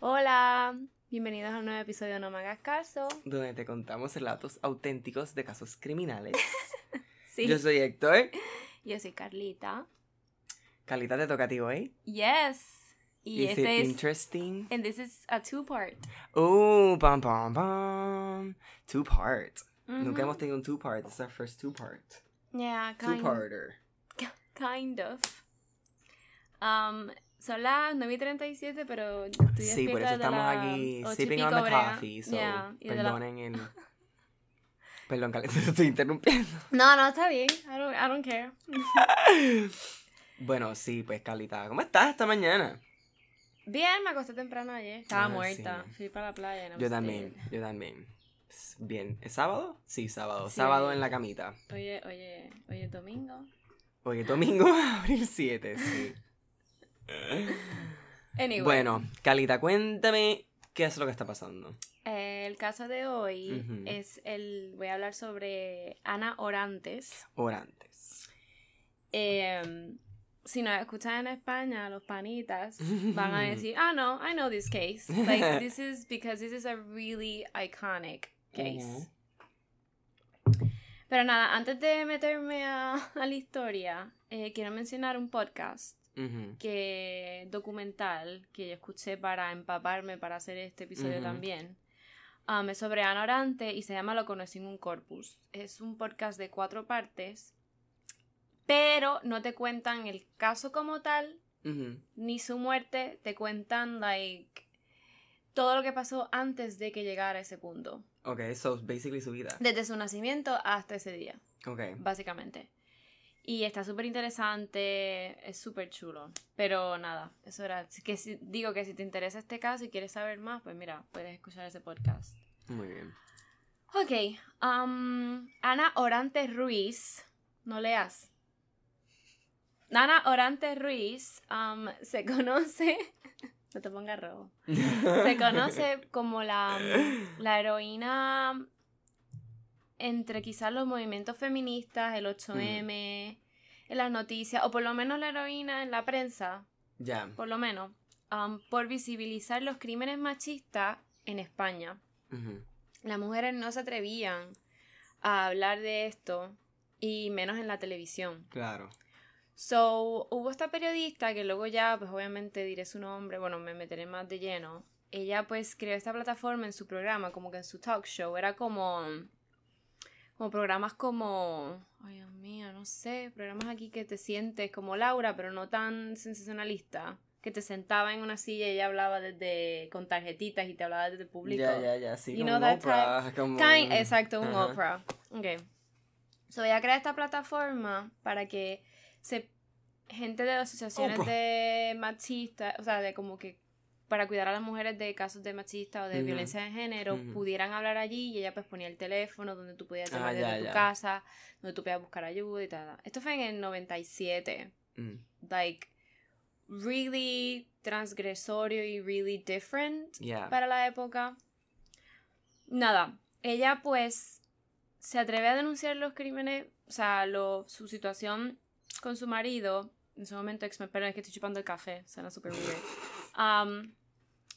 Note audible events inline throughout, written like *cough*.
Hola, bienvenidos a un nuevo episodio de No me hagas caso. donde te contamos relatos auténticos de casos criminales. *laughs* Sí. Yo soy Héctor. Yo soy Carlita. Calita te toca a ti hoy. Yes. Y Is it este es. interesting? And this is a two part. Oh, pam pam pam. Two part. Nunca Ujú. hemos tenido un two part. This is our first two part. Yeah, Two kind, parter. kind of. Um, son las 9 y 37, pero estoy Sí, por eso estamos aquí sipping on the brega. coffee. So, Yeah, de la- perdonen el. *laughs* Perdón, Calita, *laughs* te estoy interrumpiendo. No, no, está bien. I don't, I don't care. *laughs* Bueno, sí, pues Calita, ¿cómo estás esta mañana? Bien, me acosté temprano ayer. Estaba Ah, muerta. sí. Fui para la playa. no Yo también, yo también. Bien, ¿es sábado? Sí, sábado. Sí. Sábado en la camita. Oye, oye, oye, domingo. Hoy es domingo, abril 7, sí. *laughs* Anyway. Bueno, Calita, cuéntame qué es lo que está pasando. El caso de hoy es el. Voy a hablar sobre Ana Orantes. Orantes. Eh, si nos escuchan en España, los panitas *laughs* van a decir, ah, no, I know this case. *laughs* Like, this is because this is a really iconic case. Pero nada, antes de meterme a, a la historia, eh, quiero mencionar un podcast Que documental que yo escuché para empaparme para hacer este episodio Ujú. también. Um, es sobre Ana Orante y se llama Lo conocí en un corpus. Es un podcast de cuatro partes, pero no te cuentan el caso como tal, ni su muerte, te cuentan like todo lo que pasó antes de que llegara a ese punto. Ok, so basically su vida. Desde su nacimiento hasta ese día Ok. básicamente. Y está súper interesante, es súper chulo. Pero nada, eso era. Que si, digo que si te interesa este caso y quieres saber más, pues mira, puedes escuchar ese podcast. Muy bien. Ok, um, Ana Orante Ruiz, no leas. Ana Orante Ruiz um, se conoce. *laughs* no te pongas rojo. Se conoce *laughs* como la, la heroína entre quizás los movimientos feministas, el 8M, en las noticias, o por lo menos la heroína en la prensa, Ya. por lo menos, um, por visibilizar los crímenes machistas en España. Las mujeres no se atrevían a hablar de esto, y menos en la televisión. Claro. So, hubo esta periodista que luego ya, pues obviamente diré su nombre, bueno, me meteré más de lleno. Ella pues creó esta plataforma en su programa, como que en su talk show, era como, como programas como, ay Dios mío, no sé, programas aquí que te sientes como Laura, pero no tan sensacionalista, que te sentaba en una silla y ella hablaba desde, con tarjetitas y te hablaba desde el público. Ya, ya, ya. Sí, You como know un that Oprah, *laughs* como Kind- exacto, un Ajá. Oprah. Ok. So ella crea esta plataforma para que se gente de asociaciones Oprah. de machistas, o sea, de como que para cuidar a las mujeres de casos de machista o de Ujú. violencia de género, pudieran hablar allí y ella pues ponía el teléfono donde tú podías Ah, llamar ya, desde tu ya. casa, donde tú podías buscar ayuda y tal. Esto fue en el 97 Mm. like really transgresorio y really different para la época. Nada, ella pues se atreve a denunciar los crímenes, o sea, lo, su situación con su marido. En ese momento, ex, perdón, es que estoy chupando el café, suena super weird. *laughs* Um,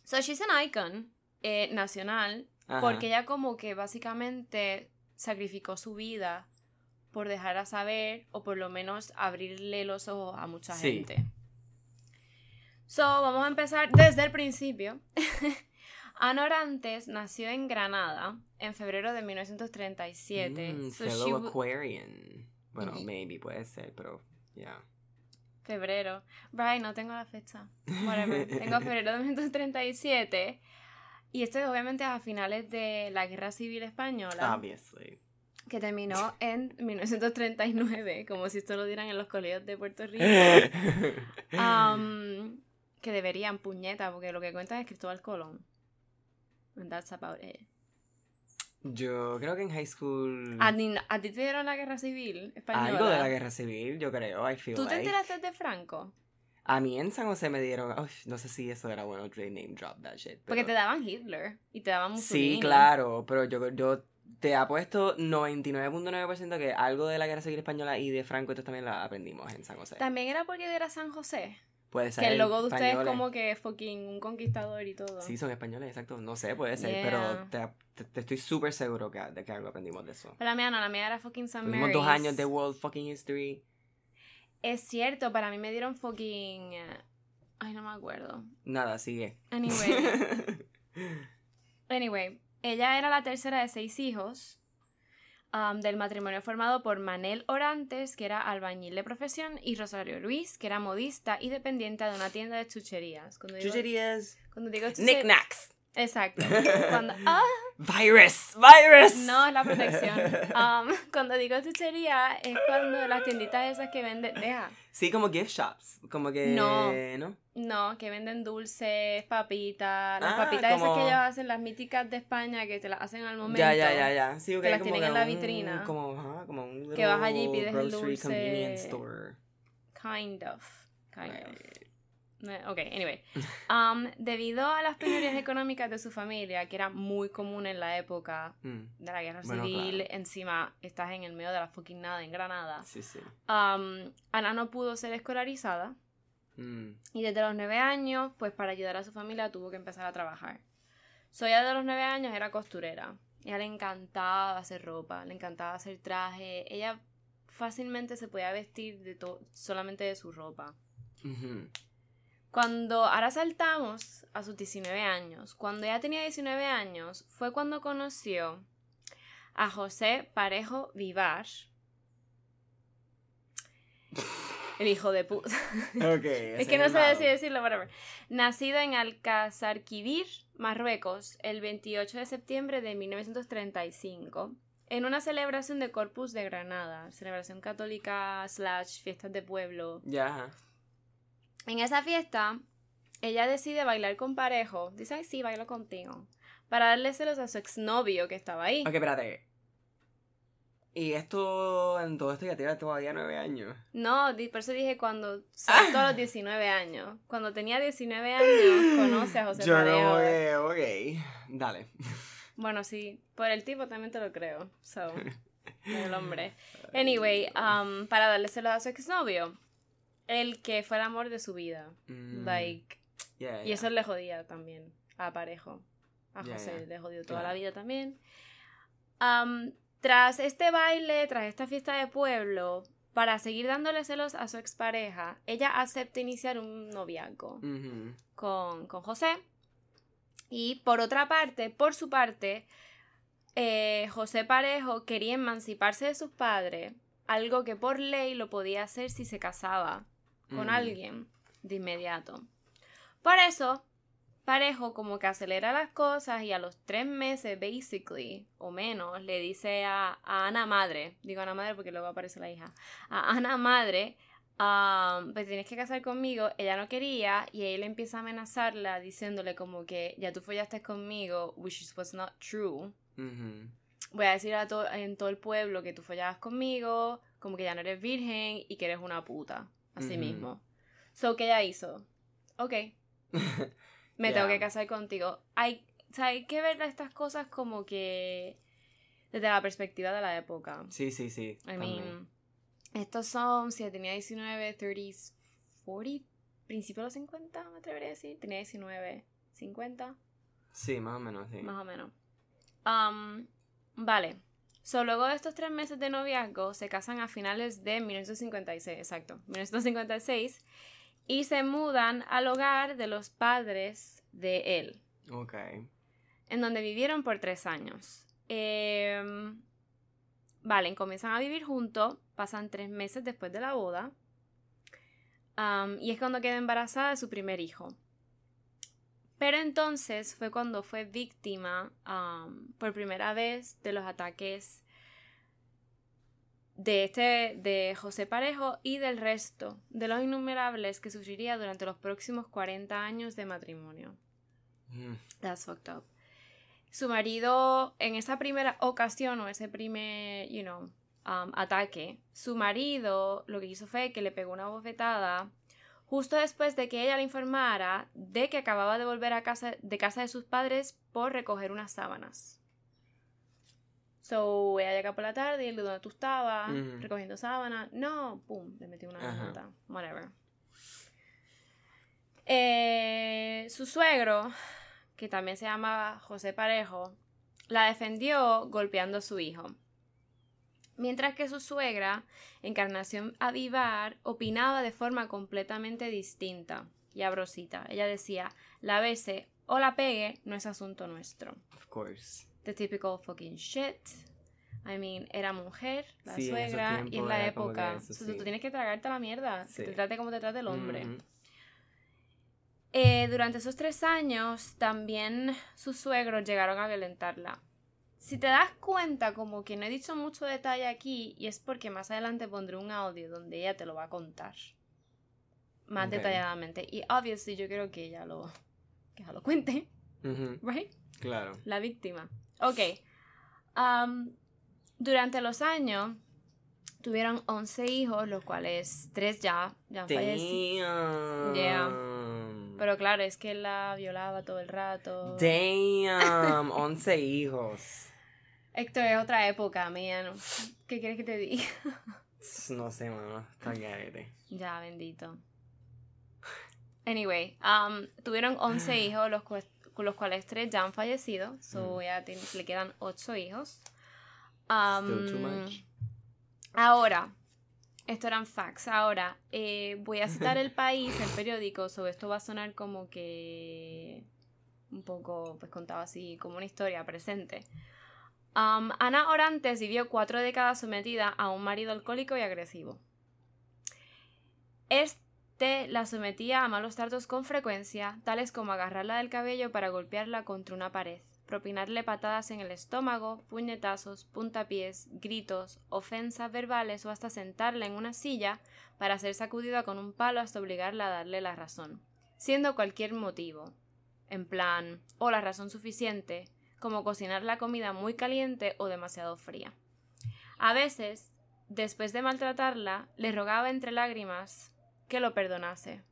so she's an icon eh, nacional Ajá. porque ella como que básicamente sacrificó su vida por dejar a saber o por lo menos abrirle los ojos a mucha Sí. gente. So, vamos a empezar desde el principio. *laughs* Ana Orantes nació en Granada en febrero de 1937. Mm, So fellow she Aquarian. Bueno, maybe puede ser, pero ya. Febrero. Brian, no tengo la fecha. Whatever. tengo *laughs* febrero de 1937. Y esto es obviamente a finales de la Guerra Civil Española. Obviously. que terminó *laughs* en 1939, como si esto lo dieran en los colegios de Puerto Rico. *laughs* Um, que deberían, puñeta, porque lo que cuentan es Cristóbal Colón. And that's about it. Yo creo que en high school. ¿A, ti- a ti te dieron la guerra civil española? Algo de la guerra civil, yo creo. I feel ¿Tú te enteraste de Franco? A mí en San José me dieron. No sé si eso era bueno, Dre name drop that shit. Porque te daban Hitler y te daban Mussolini. Sí, claro, pero yo, yo te apuesto 99.9% que algo de la guerra civil española y de Franco, esto también la aprendimos en San José. También era porque era San José. Puede ser. Que el logo de ustedes es como que fucking un conquistador y todo. Sí, son españoles, exacto. No sé, puede ser, Yeah. pero te, te- te estoy súper seguro que, de que algo aprendimos de eso. Pero la mía no, la mía era fucking San Tuvimos Mary's. dos años de World fucking History. Es cierto, para mí me dieron fucking... eh, Ay, no me acuerdo. Nada, sigue. Anyway. *laughs* Anyway, ella era la tercera de seis hijos um, del matrimonio formado por Manel Orantes, que era albañil de profesión, y Rosario Luis, que era modista y dependiente de una tienda de chucherías. Cuando digo, Chucherías. cuando digo chuche- Knickknacks. Exacto. *laughs* Cuando, ah, Virus. Virus. no, es la protección. *laughs* Um, cuando digo chuchería, es cuando las tienditas esas que venden. Deja. Sí, como gift shops. Como que. No. ¿no? No, que venden dulces, papitas. Las Ah, papitas esas como- que ellos hacen, las míticas de España, que te las hacen al momento. Ya, ya, ya, ya. Sí, ok, que las como tienen en la un- vitrina. Como, ajá, como un Que vas allí y pides el grocery dulce. convenience store. Kind of. Kind of. Right. Ok, anyway. *laughs* Um, debido a las penurias económicas de su familia, que era muy común en la época Mm, de la guerra Bueno, civil, claro. encima estás en el medio de la fucking nada en Granada, Sí, sí. um, Ana no pudo ser escolarizada Mm, y desde los nueve años, pues para ayudar a su familia tuvo que empezar a trabajar. So ella de los nueve años era costurera. Ella le encantaba hacer ropa, le encantaba hacer traje. Ella fácilmente se podía vestir de solamente de su ropa. ujú. Cuando ahora saltamos a sus 19 años, cuando ella tenía 19 años, fue cuando conoció a José Parejo Vivar, el hijo de puta. *laughs* Ok. *laughs* Es que no sé si decirlo, whatever. Nacido en Alcazarquivir, Marruecos, el 28 de septiembre de 1935, en una celebración de Corpus de Granada, celebración católica slash fiestas de pueblo. Ya, ajá. En esa fiesta, ella decide bailar con Parejo. Dice, ay, sí, bailo contigo. Para darle celos a su exnovio que estaba ahí. Ok, espérate. Y esto, en todo esto ya tiene todavía nueve años. No, por eso dije cuando *laughs* saltó a los 19 años. Cuando tenía 19 años, conoce a José Yo Parejo. como que, ok. Dale. Bueno, sí, por el tipo también te lo creo. So, *laughs* el hombre. Anyway, um, para darle celos a su exnovio. El que fue el amor de su vida. Mm, Like, yeah, y eso le jodía también a Parejo. A José le jodió toda la vida también. Am, tras este baile, tras esta fiesta de pueblo, para seguir dándole celos a su expareja, ella acepta iniciar un noviazgo Ujú. con, con José. Y por otra parte, por su parte, eh, José Parejo quería emanciparse de sus padres, algo que por ley lo podía hacer si se casaba con Mm. alguien de inmediato. Por eso, Parejo como que acelera las cosas y a los tres meses, basically, o menos, le dice a, a Ana Madre, digo Ana Madre porque luego aparece la hija, a Ana Madre, um, pues tienes que casar conmigo, ella no quería y él empieza a amenazarla diciéndole como que ya tú follaste conmigo, which was not true. Voy a decir a to- en todo el pueblo que tú follabas conmigo, como que ya no eres virgen y que eres una puta, así Ujú. mismo. So, ¿qué ella hizo? Ok, *laughs* me tengo Ya. que casar contigo. Hay, o sea, hay que ver estas cosas como que desde la perspectiva de la época. Sí, sí, sí. I también. mean, estos son, si tenía 19, 30s, 40, principios de los 50, me atrevería a decir. Tenía 19, 50, Sí, más o menos, sí. más o menos. Um, vale. So, luego de estos tres meses de noviazgo, se casan a finales de 1956, exacto, 1956, y se mudan al hogar de los padres de él, Ok. en donde vivieron por tres años. Em, vale, comienzan a vivir juntos, pasan tres meses después de la boda, am, y es cuando queda embarazada de su primer hijo. Pero entonces fue cuando fue víctima am, por primera vez de los ataques de este de José Parejo y del resto de los innumerables que sufriría durante los próximos 40 años de matrimonio. Mm. That's fucked up. Su marido, en esa primera ocasión o ese primer, you know, um, ataque, su marido lo que hizo fue que le pegó una bofetada justo después de que ella le informara de que acababa de volver a casa de casa de sus padres por recoger unas sábanas. So, ella llega por la tarde y él, ¿dónde tú estabas? Recogiendo sábanas. No, pum, le metió una Ajá. nota. Whatever. Eh, su suegro, que también se llamaba José Parejo, la defendió golpeando a su hijo. Mientras que su suegra, Encarnación Avivar, opinaba de forma completamente distinta y abrosita. Ella decía, la bese o la pegue no es asunto nuestro. Of course. The typical fucking shit. I mean, era mujer, la Sí, en ese suegra, y en la época. eso, sí. Tú tienes que tragarte la mierda. Que Sí. te trate como te trate el hombre. Ujú. Eh, durante esos tres años, también sus suegros llegaron a violentarla. Si te das cuenta, como que no he dicho mucho detalle aquí, y es porque más adelante pondré un audio donde ella te lo va a contar. Más detalladamente. Y obviously yo creo que ella lo, que ella lo cuente, ¿right? Claro. La víctima. Ok. Am, durante los años, tuvieron 11 hijos, los cuales tres ya, ya han fallecido. Yeah. Pero claro, es que la violaba todo el rato. Damn. 11 hijos. Héctor, es otra época, man. ¿Qué quieres que te diga? *laughs* No sé, mano. Está garete. ya, bendito. Anyway, um, tuvieron 11 hijos, los, cua- los cuales tres ya han fallecido. So Mm. ya le quedan 8 hijos. Um, Still too much. Ahora, esto eran facts. Ahora, eh, voy a citar el país, el periódico. Sobre esto va a sonar como que un poco, pues contado así, como una historia presente. Ana Orantes vivió cuatro décadas sometida a un marido alcohólico y agresivo. Este la sometía a malos tratos con frecuencia, tales como agarrarla del cabello para golpearla contra una pared, propinarle patadas en el estómago, puñetazos, puntapiés, gritos, ofensas verbales o hasta sentarla en una silla para ser sacudida con un palo hasta obligarla a darle la razón, siendo cualquier motivo, en plan, o la razón suficiente, como cocinar la comida muy caliente o demasiado fría. A veces, después de maltratarla, le rogaba entre lágrimas que lo perdonase,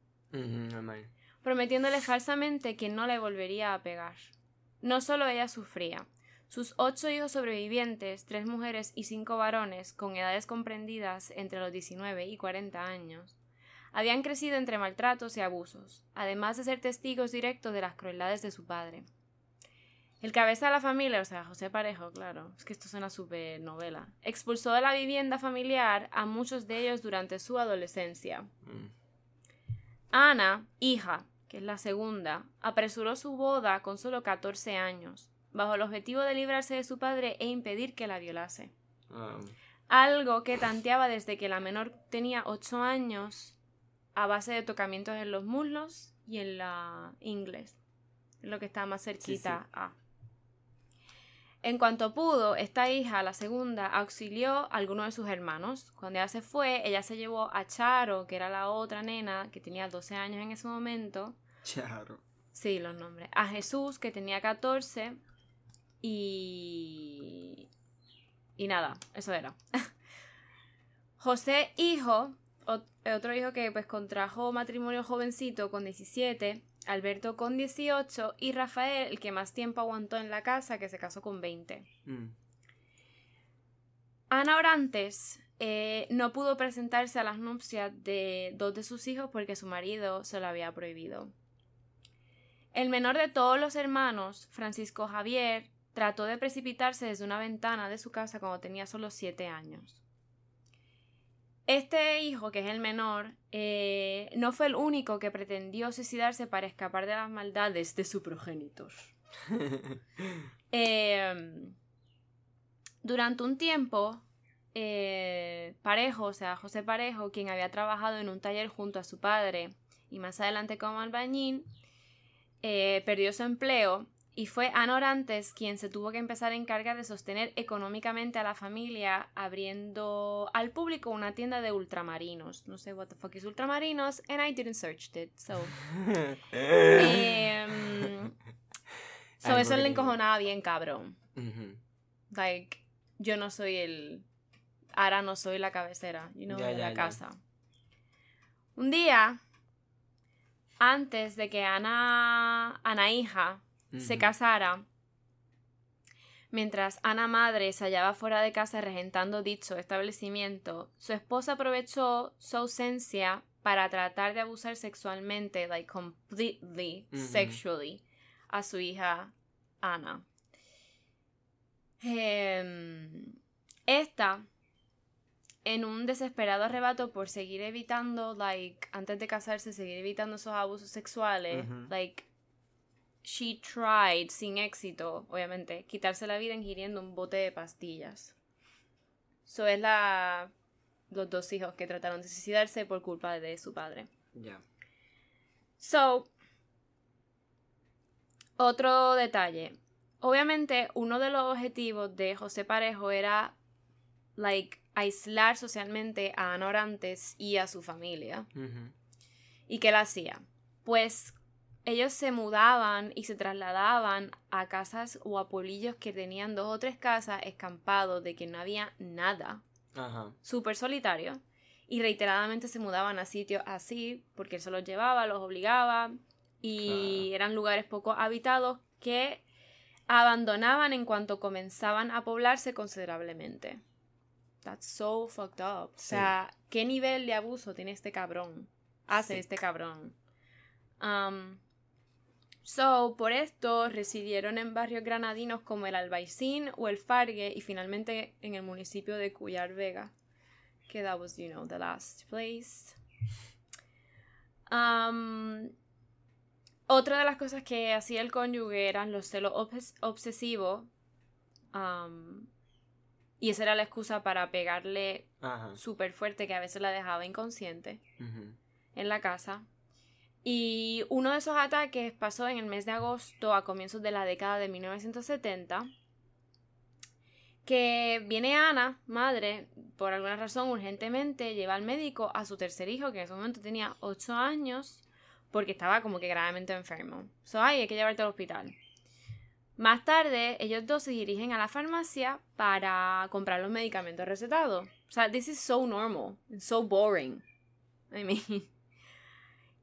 prometiéndole falsamente que no le volvería a pegar. No solo ella sufría. Sus ocho hijos sobrevivientes, tres mujeres y cinco varones, con edades comprendidas entre los 19 y 40 años, habían crecido entre maltratos y abusos, además de ser testigos directos de las crueldades de su padre. El cabeza de la familia, o sea, José Parejo, claro, es que esto suena súper novela, expulsó de la vivienda familiar a muchos de ellos durante su adolescencia. Mm. Ana, hija, que es la segunda, apresuró su boda con solo 14 años, bajo el objetivo de librarse de su padre e impedir que la violase. Um, Algo que tanteaba desde que la menor tenía 8 años a base de tocamientos en los muslos y en la inglés, es lo que está más cerquita a. En cuanto pudo, esta hija, la segunda, auxilió a alguno de sus hermanos. Cuando ella se fue, ella se llevó a Charo, que era la otra nena, que tenía 12 años en ese momento. Charo. Sí, los nombres. A Jesús, que tenía 14. Y. Y nada, eso era. *laughs* José, hijo, ot- otro hijo que pues contrajo matrimonio jovencito con 17, Alberto con 18 y Rafael, el que más tiempo aguantó en la casa, que se casó con 20. Mm. Ana Orantes eh, no pudo presentarse a las nupcias de dos de sus hijos porque su marido se lo había prohibido. El menor de todos los hermanos, Francisco Javier, trató de precipitarse desde una ventana de su casa cuando tenía solo siete años. Este hijo, que es el menor, eh, no fue el único que pretendió suicidarse para escapar de las maldades de su progenitor. *laughs* Eh, durante un tiempo, eh, Parejo, o sea, José Parejo, quien había trabajado en un taller junto a su padre y más adelante como albañil, eh, perdió su empleo y fue Ana Orantes quien se tuvo que empezar a encargar de sostener económicamente a la familia abriendo al público una tienda de ultramarinos. No sé what the fuck is ultramarinos and I didn't search it, so... *laughs* Em, so eso le encojonaba bien cabrón. Like, yo no soy el. Ahora no soy la cabecera, you know, Ya, de la casa. Un día, antes de que Ana, Ana hija, se casara, mientras Ana madre se hallaba fuera de casa regentando dicho establecimiento, su esposa aprovechó su ausencia para tratar de abusar sexualmente, like completely, sexually, a su hija Ana. Em, esta, en un desesperado arrebato por seguir evitando, like, antes de casarse, seguir evitando esos abusos sexuales, like, she tried, sin éxito, obviamente, quitarse la vida ingiriendo un bote de pastillas. So es la los dos hijos que trataron de suicidarse por culpa de su padre. Ya. So, otro detalle. Obviamente, uno de los objetivos de José Parejo era, like, aislar socialmente a Ana Orantes y a su familia. ¿Y qué él hacía? Pues ellos se mudaban y se trasladaban a casas o a pueblillos que tenían dos o tres casas escampados de que no había nada, Ajá. súper solitario, y reiteradamente se mudaban a sitios así porque él se los llevaba, los obligaba, y eran lugares poco habitados que abandonaban en cuanto comenzaban a poblarse considerablemente. That's so fucked up. O sea, ¿qué nivel de abuso tiene este cabrón? Hace Sí. este cabrón. Um, so, por esto residieron en barrios granadinos como el Albaicín o el Fargue y finalmente en el municipio de Cuyar Vega. Que that was, you know, the last place. Um, otra de las cosas que hacía el cónyuge eran los celos obses- obsesivos. um, y esa era la excusa para pegarle súper fuerte que a veces la dejaba inconsciente Ujú. en la casa. Y uno de esos ataques pasó en el mes de agosto a comienzos de la década de 1970. Que viene Ana, madre, por alguna razón urgentemente, lleva al médico a su tercer hijo, que en ese momento tenía 8 años, porque estaba como que gravemente enfermo. So, ay, hay que llevarte al hospital. Más tarde, ellos dos se dirigen a la farmacia para comprar los medicamentos recetados. O sea, this is so normal, so boring. I mean. *laughs*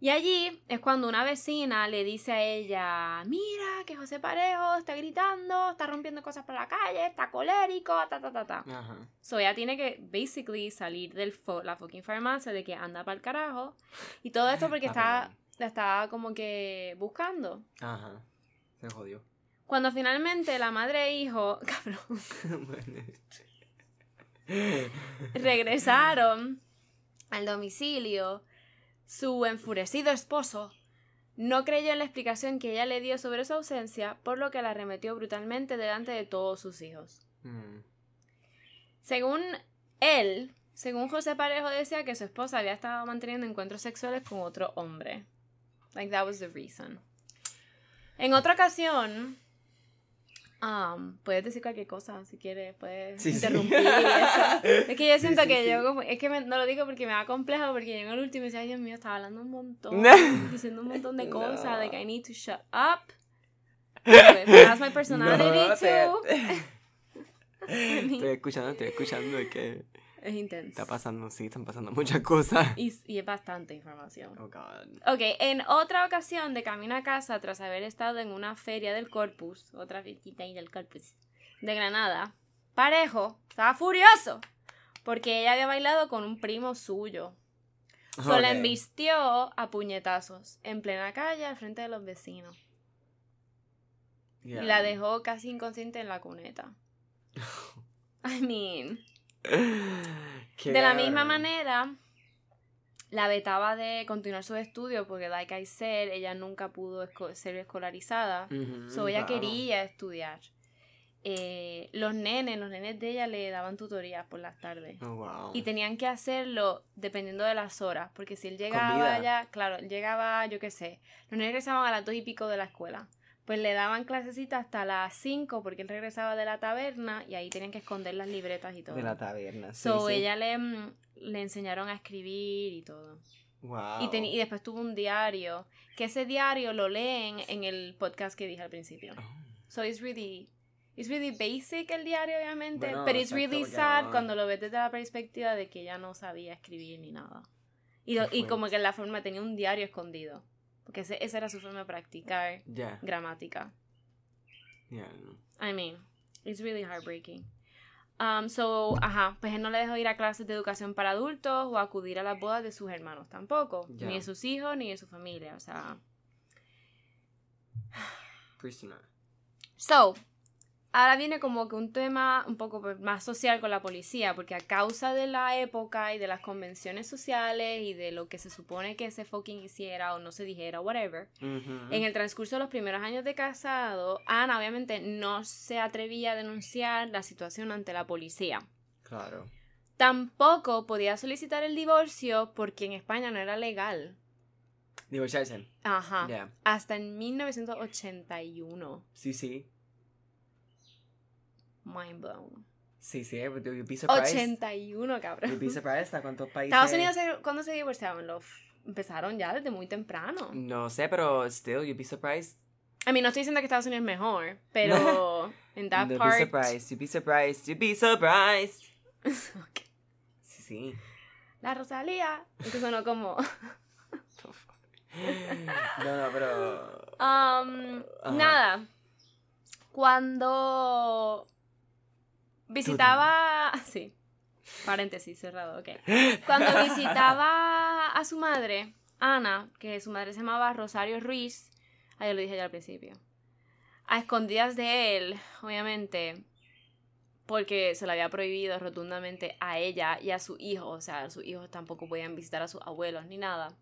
Y allí es cuando una vecina le dice a ella, mira que José Parejo está gritando, está rompiendo cosas por la calle, está colérico, ta ta ta ta. Ajá. So ella tiene que basically salir de la fucking farmacia de que anda para el carajo. Y todo esto porque está, la está como que buscando. Ajá. Se jodió. Cuando finalmente la madre e hijo, *laughs* cabrón, *laughs* regresaron al domicilio, su enfurecido esposo no creyó en la explicación que ella le dio sobre su ausencia, por lo que la arremetió brutalmente delante de todos sus hijos. Mm. Según él, según José Parejo decía que su esposa había estado manteniendo encuentros sexuales con otro hombre. Like that was the reason. En otra ocasión, um, puedes decir cualquier cosa si quieres, puedes Sí, interrumpir. eso. *laughs* Es que yo siento sí, que yo como, es que me- no lo digo porque me da complejo, porque yo en el último decía, Dios mío, estaba hablando un montón, *laughs* diciendo un montón de cosas, No. like I need to shut up. That's my *laughs* personality No, te- too. Estoy escuchando, estoy escuchando es que Es intenso. está pasando, sí, están pasando muchas cosas. Y, y es bastante información. Oh God. Ok, en otra ocasión de camino a casa, tras haber estado en una feria del Corpus, otra fiestita ahí del Corpus, de Granada, Parejo estaba furioso porque ella había bailado con un primo suyo. So la Ok. embistió a puñetazos en plena calle al frente de los vecinos Yeah. y la dejó casi inconsciente en la cuneta. *laughs* I mean, *laughs* Qué de la misma manera, la vetaba de continuar sus estudios porque, like I said, ella nunca pudo esco- ser escolarizada. Ujú, So ella claro. quería estudiar. Eh, los nenes, los nenes de ella le daban tutorías por las tardes. Oh, wow. Y tenían que hacerlo dependiendo de las horas. Porque si él llegaba ya, claro, él llegaba, yo qué sé. Los nenes regresaban a las dos y pico de la escuela. Pues le daban clasecitas hasta las 5 porque él regresaba de la taberna y ahí tenían que esconder las libretas y todo. De la taberna. Sí, so sí. ella le, mm, le enseñaron a escribir y todo. Wow. Y, teni- y después tuvo un diario, que ese diario lo leen en el podcast que dije al principio. Oh. So it's really, it's really basic el diario, obviamente, Bueno, pero it's really sad no- cuando lo ves desde la perspectiva de que ella no sabía escribir ni nada. Y, y como que en la forma tenía un diario escondido, porque ese- esa era su forma de practicar Ya. gramática. Ya. I mean, it's really heartbreaking. Um, so, ajá, pues él no le dejó ir a clases de educación para adultos o acudir a las bodas de sus hermanos tampoco, Ya. ni de sus hijos ni de su familia, o sea. Prisoner. So, ahora viene como que un tema un poco más social con la policía, porque a causa de la época y de las convenciones sociales y de lo que se supone que se fucking hiciera o no se dijera, whatever, en el transcurso de los primeros años de casado, Ana obviamente no se atrevía a denunciar la situación ante la policía. Claro. Tampoco podía solicitar el divorcio porque en España no era legal. Divorciarse. Ajá. Yeah. Hasta en 1981. Sí, sí. Mind blown. Sí, sí. You'd be surprised. 81, cabrón. You'd be surprised a cuántos *laughs* países. Estados Unidos, ¿cuándo se divorciaban? Los empezaron ya desde muy temprano. No sé, pero still, you'd be surprised. A mí no estoy diciendo que Estados Unidos es mejor, pero *laughs* en that You'd be part. surprised. You'd be surprised. You'd be surprised. Ok. Sí, sí. La Rosalía. Esto sonó como. *laughs* No, no, pero. Um, nada. Cuando visitaba. *laughs* Sí. Paréntesis cerrado, ok. *laughs* Cuando visitaba a su madre, Ana, que su madre se llamaba Rosario Ruiz, ahí lo dije ya al principio, a escondidas de él, obviamente, porque se le había prohibido rotundamente a ella y a su hijo, o sea, sus hijos tampoco podían visitar a sus abuelos ni nada.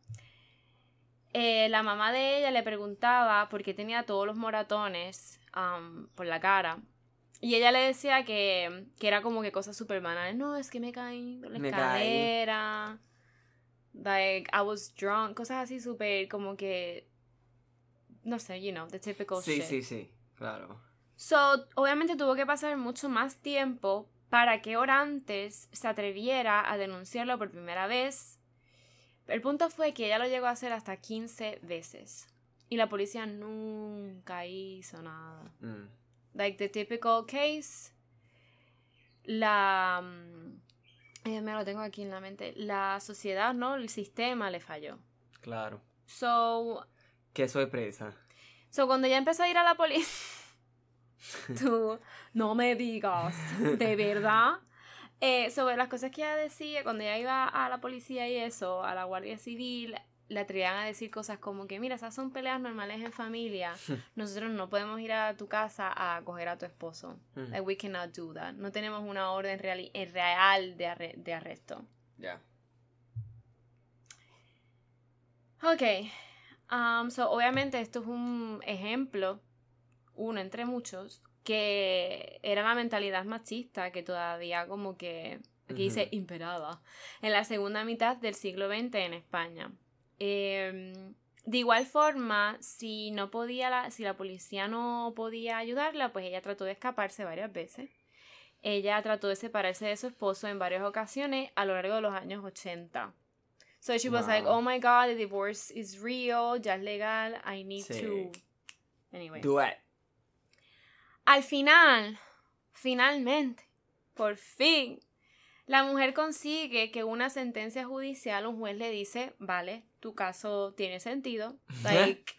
Eh, la mamá de ella le preguntaba por qué tenía todos los moratones por la cara. Y ella le decía que, que era como que cosas súper banales. No, es que me caí por la Me caí. escalera. Like, I was drunk. Cosas así súper como que... No sé, you know, the typical Sí, shit. sí, sí. Claro. So, obviamente tuvo que pasar mucho más tiempo para que Orantes se atreviera a denunciarlo por primera vez. El punto fue que ella lo llegó a hacer hasta 15 veces. Y la policía nunca hizo nada. Mm. Like the typical case. La. mm, eh, me lo tengo aquí en la mente. La sociedad, ¿no? El sistema le falló. Claro. So, Qué sorpresa. So, cuando ya empezó a ir a la policía, *laughs* tú no me digas, de verdad. Eh, sobre las cosas que ella decía, cuando ella iba a la policía y eso, a la Guardia Civil, le atrevían a decir cosas como que, mira, esas son peleas normales en familia. *laughs* Nosotros no podemos ir a tu casa a coger a tu esposo. Mm. Like, we cannot do that. No tenemos una orden eh, real de, arre- de arresto. Ya. Ok. Um, so, obviamente esto es un ejemplo, uno entre muchos, que era la mentalidad machista que todavía como que, aquí dice, imperaba en la segunda mitad del siglo XX en España. Em, de igual forma, si no podía la, si la policía no podía ayudarla, pues ella trató de escaparse varias veces. Ella trató de separarse de su esposo en varias ocasiones a lo largo de los años 80. So she was like, oh my god, the divorce is real, ya es legal, I need Sí. to. Anyway. Do it. Al final, finalmente, por fin, la mujer consigue que una sentencia judicial, un juez le dice, vale, tu caso tiene sentido. *laughs* Like,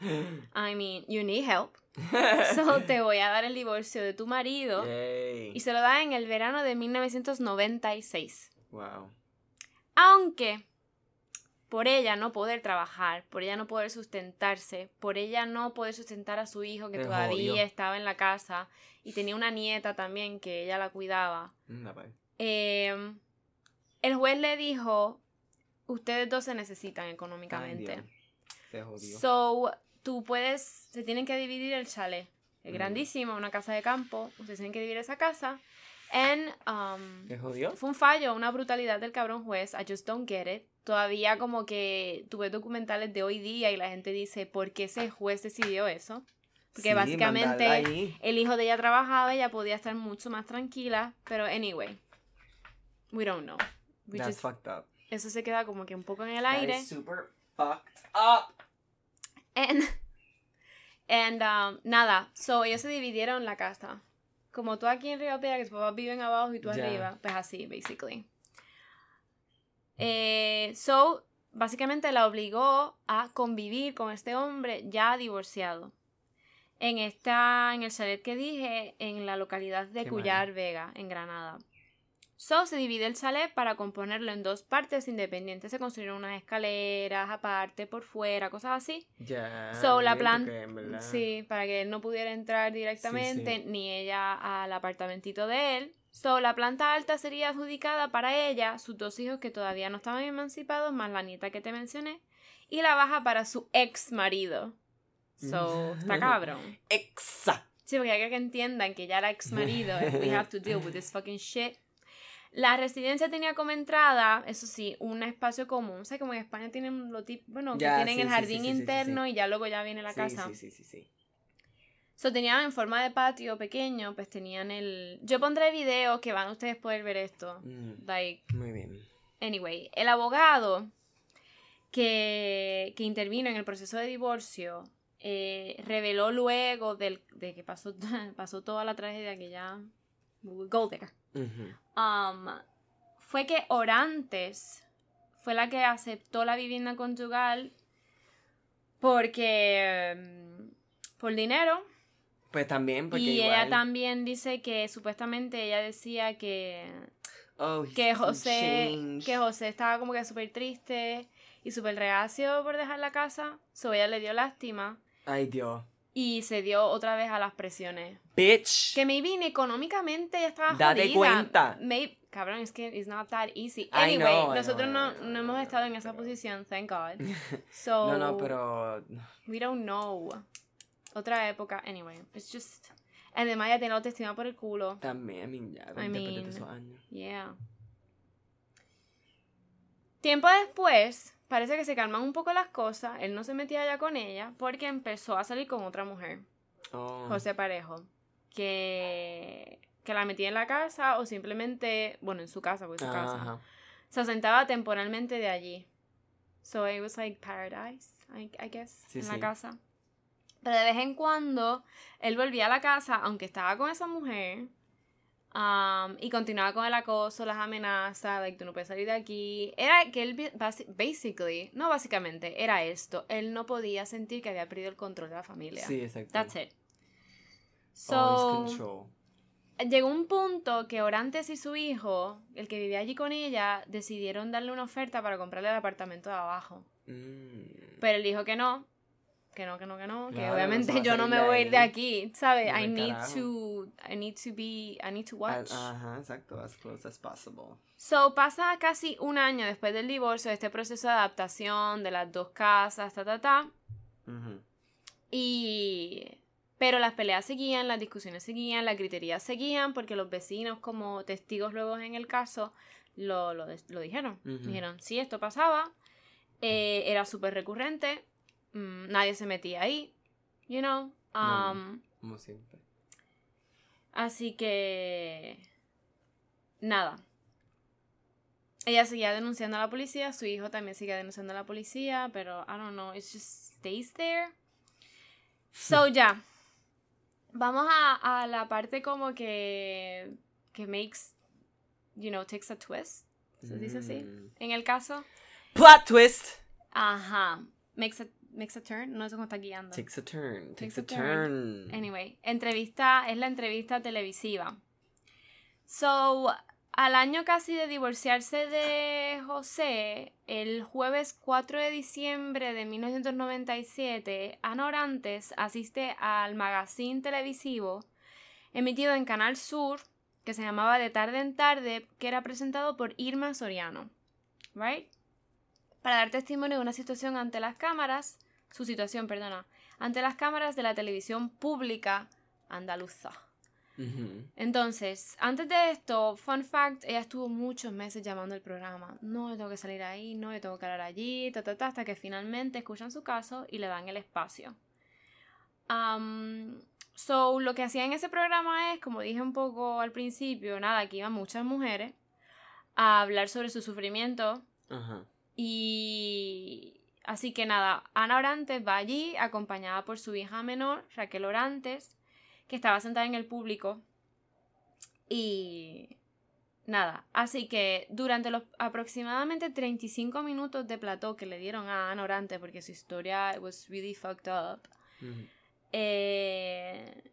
I mean, you need help. *laughs* So te voy a dar el divorcio de tu marido. Yay. Y se lo da en el verano de 1996. Wow. Aunque por ella no poder trabajar, por ella no poder sustentarse, por ella no poder sustentar a su hijo que Es todavía obvio. estaba en la casa y tenía una nieta también que ella la cuidaba, bye. eh, el juez le dijo, ustedes dos se necesitan económicamente. Dios. Se jodió. So, tú puedes, se tienen que dividir el chalet. Es Mm. grandísimo, una casa de campo. Ustedes tienen que dividir esa casa. And, um, ¿Se jodió? fue un fallo, una brutalidad del cabrón juez. I just don't get it. Todavía como que tuve documentales de hoy día y la gente dice, ¿por qué ese juez decidió eso? Porque Sí, básicamente el hijo de ella trabajaba, ella podía estar mucho más tranquila. Pero anyway, we don't know. That's fucked up. eso se queda como que un poco en el That aire. is super fucked up. And, *laughs* and um, nada, so ellos se dividieron la casa. Como tú aquí en Río Piedra, que tus papás viven abajo y tú Ya. arriba, pues así, basically. Eh, so, básicamente la obligó a convivir con este hombre ya divorciado. En esta, en el chalet que dije, en la localidad de Qué Cuyar Vega, en Granada. So se divide el chalet para componerlo en dos partes independientes. Se construyeron unas escaleras aparte, por fuera, cosas así. Ya. So, la bien, plan- porque en verdad- Sí, para que él no pudiera entrar directamente, sí. ni ella al apartamentito de él. So, la planta alta sería adjudicada para ella, sus dos hijos que todavía no estaban emancipados, más la nieta que te mencioné, y la baja para su ex marido. So, está cabrón. *laughs* Exacto. Sí, porque hay que entiendan que ya era ex marido, we have to deal with this fucking shit. La residencia tenía como entrada, eso sí, un espacio común. O sea, como en España tienen lo tip- bueno, que tienen sí, el jardín sí, sí, interno y ya luego ya viene la casa. Sí, sí, sí, sí. So, tenían en forma de patio pequeño, pues tenían el... Yo pondré videos que van ustedes poder ver esto. Mm, Like, muy bien. anyway, el abogado que, que intervino en el proceso de divorcio eh, reveló luego del, de que pasó, *laughs* pasó toda la tragedia que ya... Gold um, fue que Orantes fue la que aceptó la vivienda conyugal porque... mm, por dinero. Pues también, porque y igual... ella también dice que supuestamente ella decía que, Oh, que José que José estaba como que súper triste y súper reacio por dejar la casa. So ella le dio lástima. Ay, Dios. Y se dio otra vez a las presiones. Bitch. Que maybe económicamente ella estaba Date jodida. cuenta. Maybe- cabrón, es que it's not that easy. Anyway, know, nosotros know, no, no hemos estado en esa posición, thank God. *laughs* So, No, no, pero... we don't know. Otra época, anyway, it's just... Además ya tiene la autoestima por el culo. También, I mean, ya, I después de mean, esos años. Yeah. Tiempo después, parece que se calman un poco las cosas. Él no se metía ya con ella porque empezó a salir con otra mujer, Oh. José Parejo, que, que la metía en la casa o simplemente, bueno, en su casa, porque su casa. Ajá. Se ausentaba temporalmente de allí. So it was like paradise, I, I guess, Sí, en la casa. Pero de vez en cuando él volvía a la casa, aunque estaba con esa mujer, um, y continuaba con el acoso, las amenazas, like tú no puedes salir de aquí. Era que él, basically, no básicamente, era esto. Él no podía sentir que había perdido el control de la familia. Sí, exacto. That's it. So, llegó un punto que Orantes y su hijo, el que vivía allí con ella, decidieron darle una oferta para comprarle el apartamento de abajo. Mm. Pero él dijo que no. Que no, que no, que no. que Claro, obviamente yo no me voy a ir de aquí, ¿sabes? I need carajo. to I need to be I need to watch. Ajá, exacto. As close as possible. So pasa casi un año después del divorcio, este proceso de adaptación de las dos casas, ta ta ta. Ujú. Y pero las peleas seguían, las discusiones seguían, las griterías seguían, porque los vecinos, como testigos luego en el caso, lo, lo, lo dijeron. Ujú. Dijeron, sí, esto pasaba, eh, era súper recurrente, mm, nadie se metía ahí, you know. No. um, Como siempre. Así que... Nada. Ella seguía denunciando a la policía, su hijo también seguía denunciando a la policía, pero I don't know, it just stays there. So ya. Vamos a, a la parte como que que makes you know, takes a twist. ¿Se dice así? Mm. En el caso, Plot twist. ajá, makes a makes a turn, no sé cómo está guiando. Takes a turn. Takes, Takes a a turn. Anyway, entrevista, es la entrevista televisiva. So, al año casi de divorciarse de José, el jueves 4 de diciembre de 1997, Ana Orantes asiste al magazine televisivo emitido en Canal Sur, que se llamaba De Tarde en Tarde, que era presentado por Irma Soriano. Right? Para dar testimonio de una situación ante las cámaras, su situación, perdona, ante las cámaras de la televisión pública andaluza. Entonces, antes de esto, fun fact, ella estuvo muchos meses llamando al programa. No, yo tengo que salir ahí, no, yo tengo que hablar allí, ta, ta, ta, hasta que finalmente escuchan su caso y le dan el espacio. Um, so, lo que hacía en ese programa es, como dije un poco al principio, nada, que iban muchas mujeres a hablar sobre su sufrimiento, Ajá. Y así que nada, Ana Orantes va allí acompañada por su hija menor, Raquel Orantes, que estaba sentada en el público. Y nada, así que durante los aproximadamente 35 minutos de plató que le dieron a Ana Orantes, porque su historia was really fucked up, eh,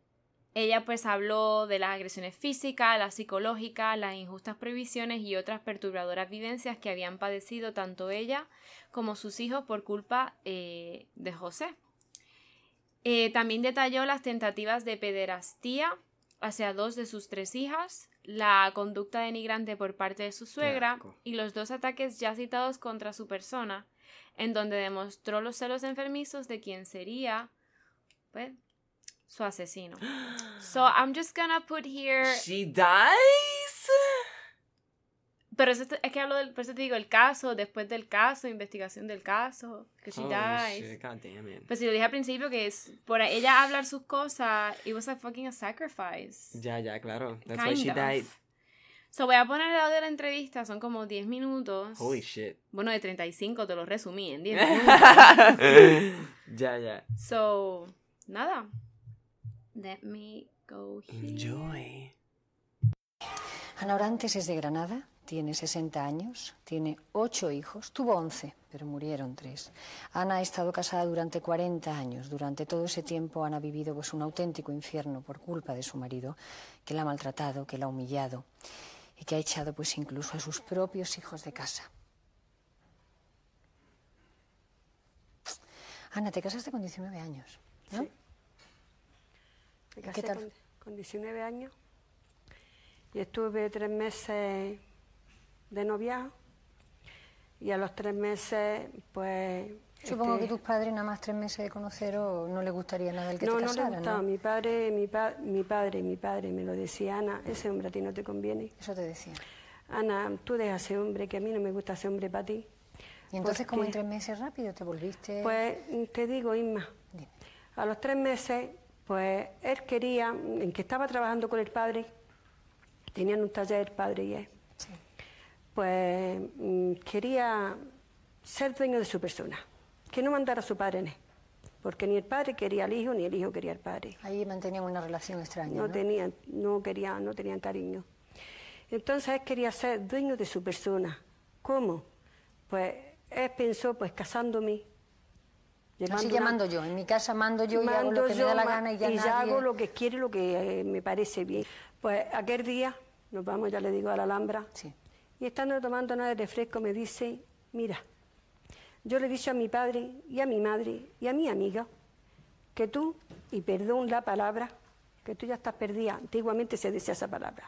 ella pues habló de las agresiones físicas, las psicológicas, las injustas prohibiciones y otras perturbadoras vivencias que habían padecido tanto ella como sus hijos por culpa eh, de José. Eh, también detalló las tentativas de pederastía hacia dos de sus tres hijas, la conducta denigrante por parte de su suegra y los dos ataques ya citados contra su persona, en donde demostró los celos enfermizos de quien sería, pues, su asesino. *gasps* So I'm just gonna put here. She dies. Pero es que hablo del, por eso te digo, el caso, después del caso, investigación del caso, que she Holy dies. shit, God damn it. Pues si lo dije al principio, que es por ella hablar sus cosas, it was a fucking a sacrifice. Ya, ya, claro. That's why she Kind of. died. So voy a poner el audio de la entrevista, son como 10 minutos. Holy shit. Bueno, de 35 te lo resumí en 10 *laughs* minutos. *laughs* ya, ya. so, nada. Let me go here. Enjoy. Ana Orantes es de Granada, tiene 60 años, tiene 8 hijos, tuvo 11, pero murieron 3. Ana ha estado casada durante 40 años. Durante todo ese tiempo Ana ha vivido pues, un auténtico infierno por culpa de su marido, que la ha maltratado, que la ha humillado y que ha echado pues incluso a sus propios hijos de casa. Ana, te casaste con 19 años, ¿no? Sí. Me ¿Y casé qué tal? Con, con 19 años y estuve tres meses de noviazgo y a los tres meses pues... Supongo este, que tus padres, nada más tres meses de conoceros, no les gustaría nada el que no, te no le gustaba. ¿no? Mi padre, mi, pa- mi padre, mi padre me lo decía, Ana, ese hombre a ti no te conviene. Eso te decía. Ana, tú deja ese hombre, que a mí no me gusta ese hombre para ti. Y entonces, como en tres meses rápido, te volviste... Pues te digo, Isma, Dime. a los tres meses, pues él quería, en que estaba trabajando con el padre, tenían un taller padre y él, Sí. pues mm, quería ser dueño de su persona, que no mandara a su padre en él, porque ni el padre quería al hijo, ni el hijo quería al padre. Ahí mantenían una relación extraña, No ¿no? tenían, no querían, no tenían cariño. Entonces él quería ser dueño de su persona. ¿Cómo? Pues él pensó, pues casándome. Así llevando ya una- mando yo. En mi casa mando yo y hago Mando lo que me da la gana y ya y nadie... hago lo que quiero y lo que eh, me parece bien. Pues aquel día, nos vamos, ya le digo, a la Alhambra, Sí. y estando tomando nada de refresco me dice, mira, yo le he dicho a mi padre y a mi madre y a mi amiga que tú, y perdón la palabra, que tú ya estás perdida, antiguamente se decía esa palabra,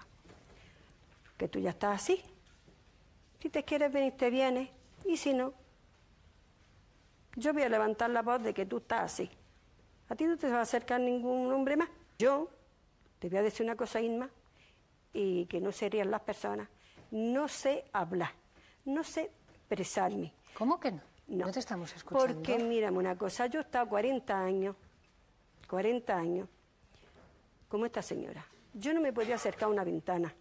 que tú ya estás así. Si te quieres venir, te vienes, y si no, yo voy a levantar la voz de que tú estás así. A ti no te va a acercar ningún hombre más. Yo te voy a decir una cosa, Inma, y que no serían las personas. No sé hablar, no sé expresarme. ¿Cómo que no? No, te estamos escuchando. Porque mírame una cosa, yo he estado 40 años, 40 años, como esta señora. Yo no me podía acercar a una ventana.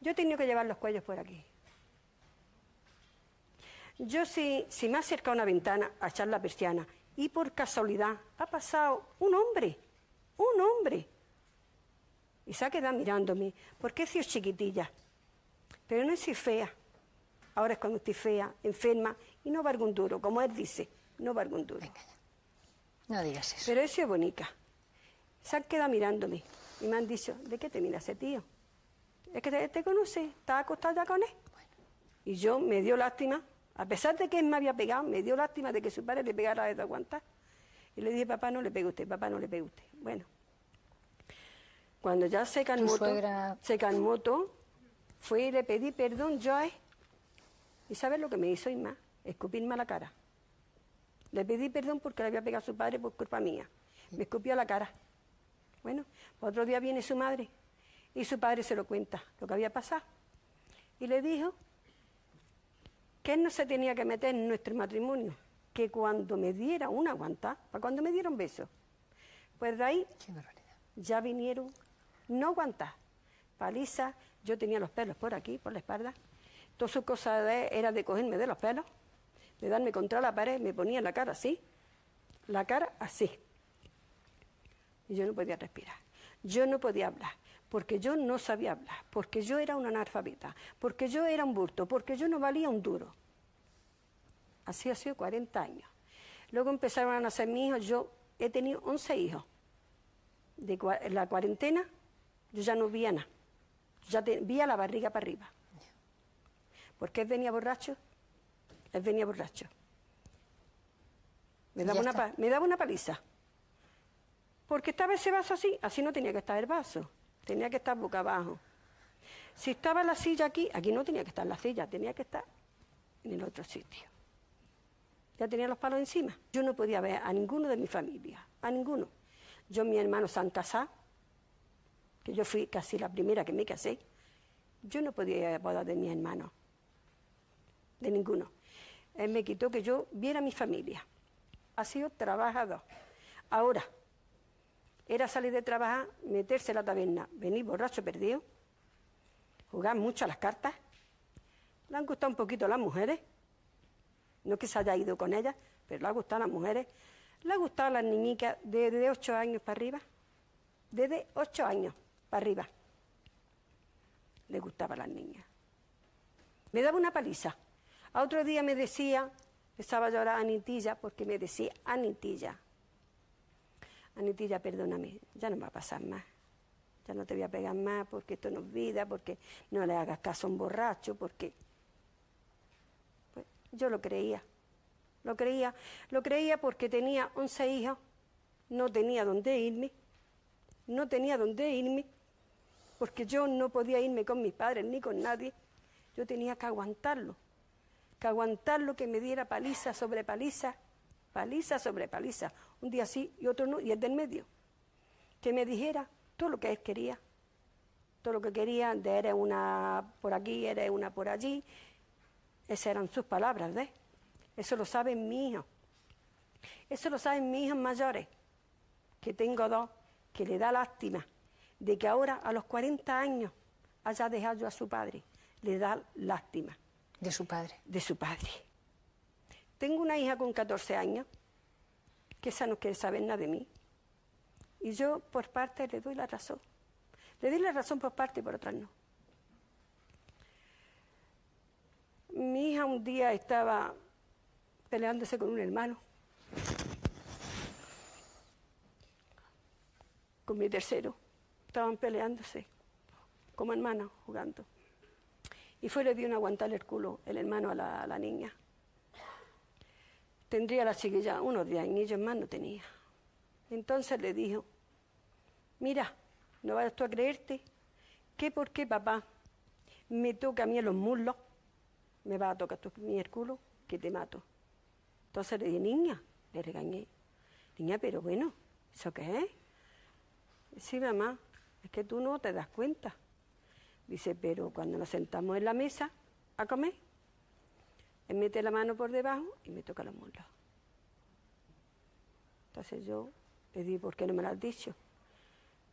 Yo he tenido que llevar los cuellos por aquí. Yo si, si me he acercado a una ventana a echar la persiana y por casualidad ha pasado un hombre, un hombre, y se ha quedado mirándome, porque he sido chiquitilla, pero no he sido fea. Ahora es cuando estoy fea, enferma, y no valgo un duro, como él dice, no valgo un duro. Venga. No digas eso. Pero he sido bonita. Se han quedado mirándome y me han dicho, ¿de qué te mira ese tío? Es que te, te conoce, ¿estás acostado ya con él? Y yo me dio lástima, a pesar de que él me había pegado, me dio lástima de que su padre le pegara de aguantar. Y le dije, papá, no le pegue usted, papá, no le pegue usted. Bueno, cuando ya se calmó, suegra- se calmó todo, fui y le pedí perdón yo a él. ¿Y sabes lo que me hizo Isma? Escupirme a la cara. Le pedí perdón porque le había pegado a su padre por culpa mía. Me escupió a la cara. Bueno, otro día viene su madre y su padre se lo cuenta, lo que había pasado. Y le dijo que él no se tenía que meter en nuestro matrimonio, que cuando me diera una aguantada, para cuando me dieron besos, pues de ahí ya vinieron, no aguantar, paliza, yo tenía los pelos por aquí, por la espalda, todas sus cosas de- era de cogerme de los pelos, de darme contra la pared, me ponía la cara así, la cara así. Y yo no podía respirar, yo no podía hablar, porque yo no sabía hablar, porque yo era una analfabeta, porque yo era un burto, porque yo no valía un duro. Así ha sido 40 años. Luego empezaron a nacer mis hijos, yo he tenido 11 hijos. de cua- la cuarentena, yo ya no veía nada. Ya veía la barriga para arriba. Porque él venía borracho, él venía borracho. Me daba, una, me daba una paliza. Porque estaba ese vaso así, así no tenía que estar el vaso, tenía que estar boca abajo. Si estaba la silla aquí, aquí no tenía que estar la silla, tenía que estar en el otro sitio. Ya tenía los palos encima. Yo no podía ver a ninguno de mi familia, a ninguno. Yo mi hermano se han que yo fui casi la primera que me casé. Yo no podía ir a bodas de mi hermano, de ninguno. Él me quitó que yo viera a mi familia. Ha sido trabajador. Ahora, era salir de trabajar, meterse en la taberna, venir borracho perdido, jugar mucho a las cartas. Le han gustado un poquito las mujeres. No que se haya ido con ellas, pero le ha gustado a las mujeres. Le ha gustado a las niñicas de, de 8 años para arriba. Desde 8 años para arriba. Le gustaba a las niñas. Me daba una paliza. A otro día me decía, empezaba a llorar Anitilla, porque me decía, Anitilla, Anitilla, perdóname, ya no va a pasar más. Ya no te voy a pegar más porque esto no es vida, porque no le hagas caso a un borracho, porque... Pues yo lo creía, lo creía, lo creía porque tenía 11 hijos, no tenía dónde irme, no tenía dónde irme, porque yo no podía irme con mis padres ni con nadie, yo tenía que aguantarlo, que aguantarlo, que me diera paliza sobre paliza, paliza sobre paliza, un día sí y otro no, y el del medio, que me dijera todo lo que él quería, todo lo que quería, de eres una por aquí, eres una por allí, esas eran sus palabras, ¿ves? Eso lo saben mis hijos, eso lo saben mis hijos mayores, que tengo dos, que le da lástima de que ahora a los 40 años haya dejado yo a su padre, le da lástima De su padre. de su padre. Tengo una hija con 14 años, que esa no quiere saber nada de mí. Y yo por parte le doy la razón. Le doy la razón por parte y por otras no. Mi hija un día estaba peleándose con un hermano, con mi tercero. Estaban peleándose como hermanos, jugando. Y fue le dio un aguantarle el culo el hermano a la niña. Tendría la chiquilla unos 10 años más, no tenía. Entonces le dijo, mira, no vayas tú a creerte que porque papá me toca a mí en los muslos, me va a tocar tú mí el culo, que te mato. Entonces le dije, niña, le regañé, niña, pero bueno, ¿eso qué es? Sí, mamá, es que tú no te das cuenta. Dice, pero cuando nos sentamos en la mesa a comer, mete la mano por debajo y me toca los muslos. Entonces yo le dije, ¿por qué no me lo has dicho?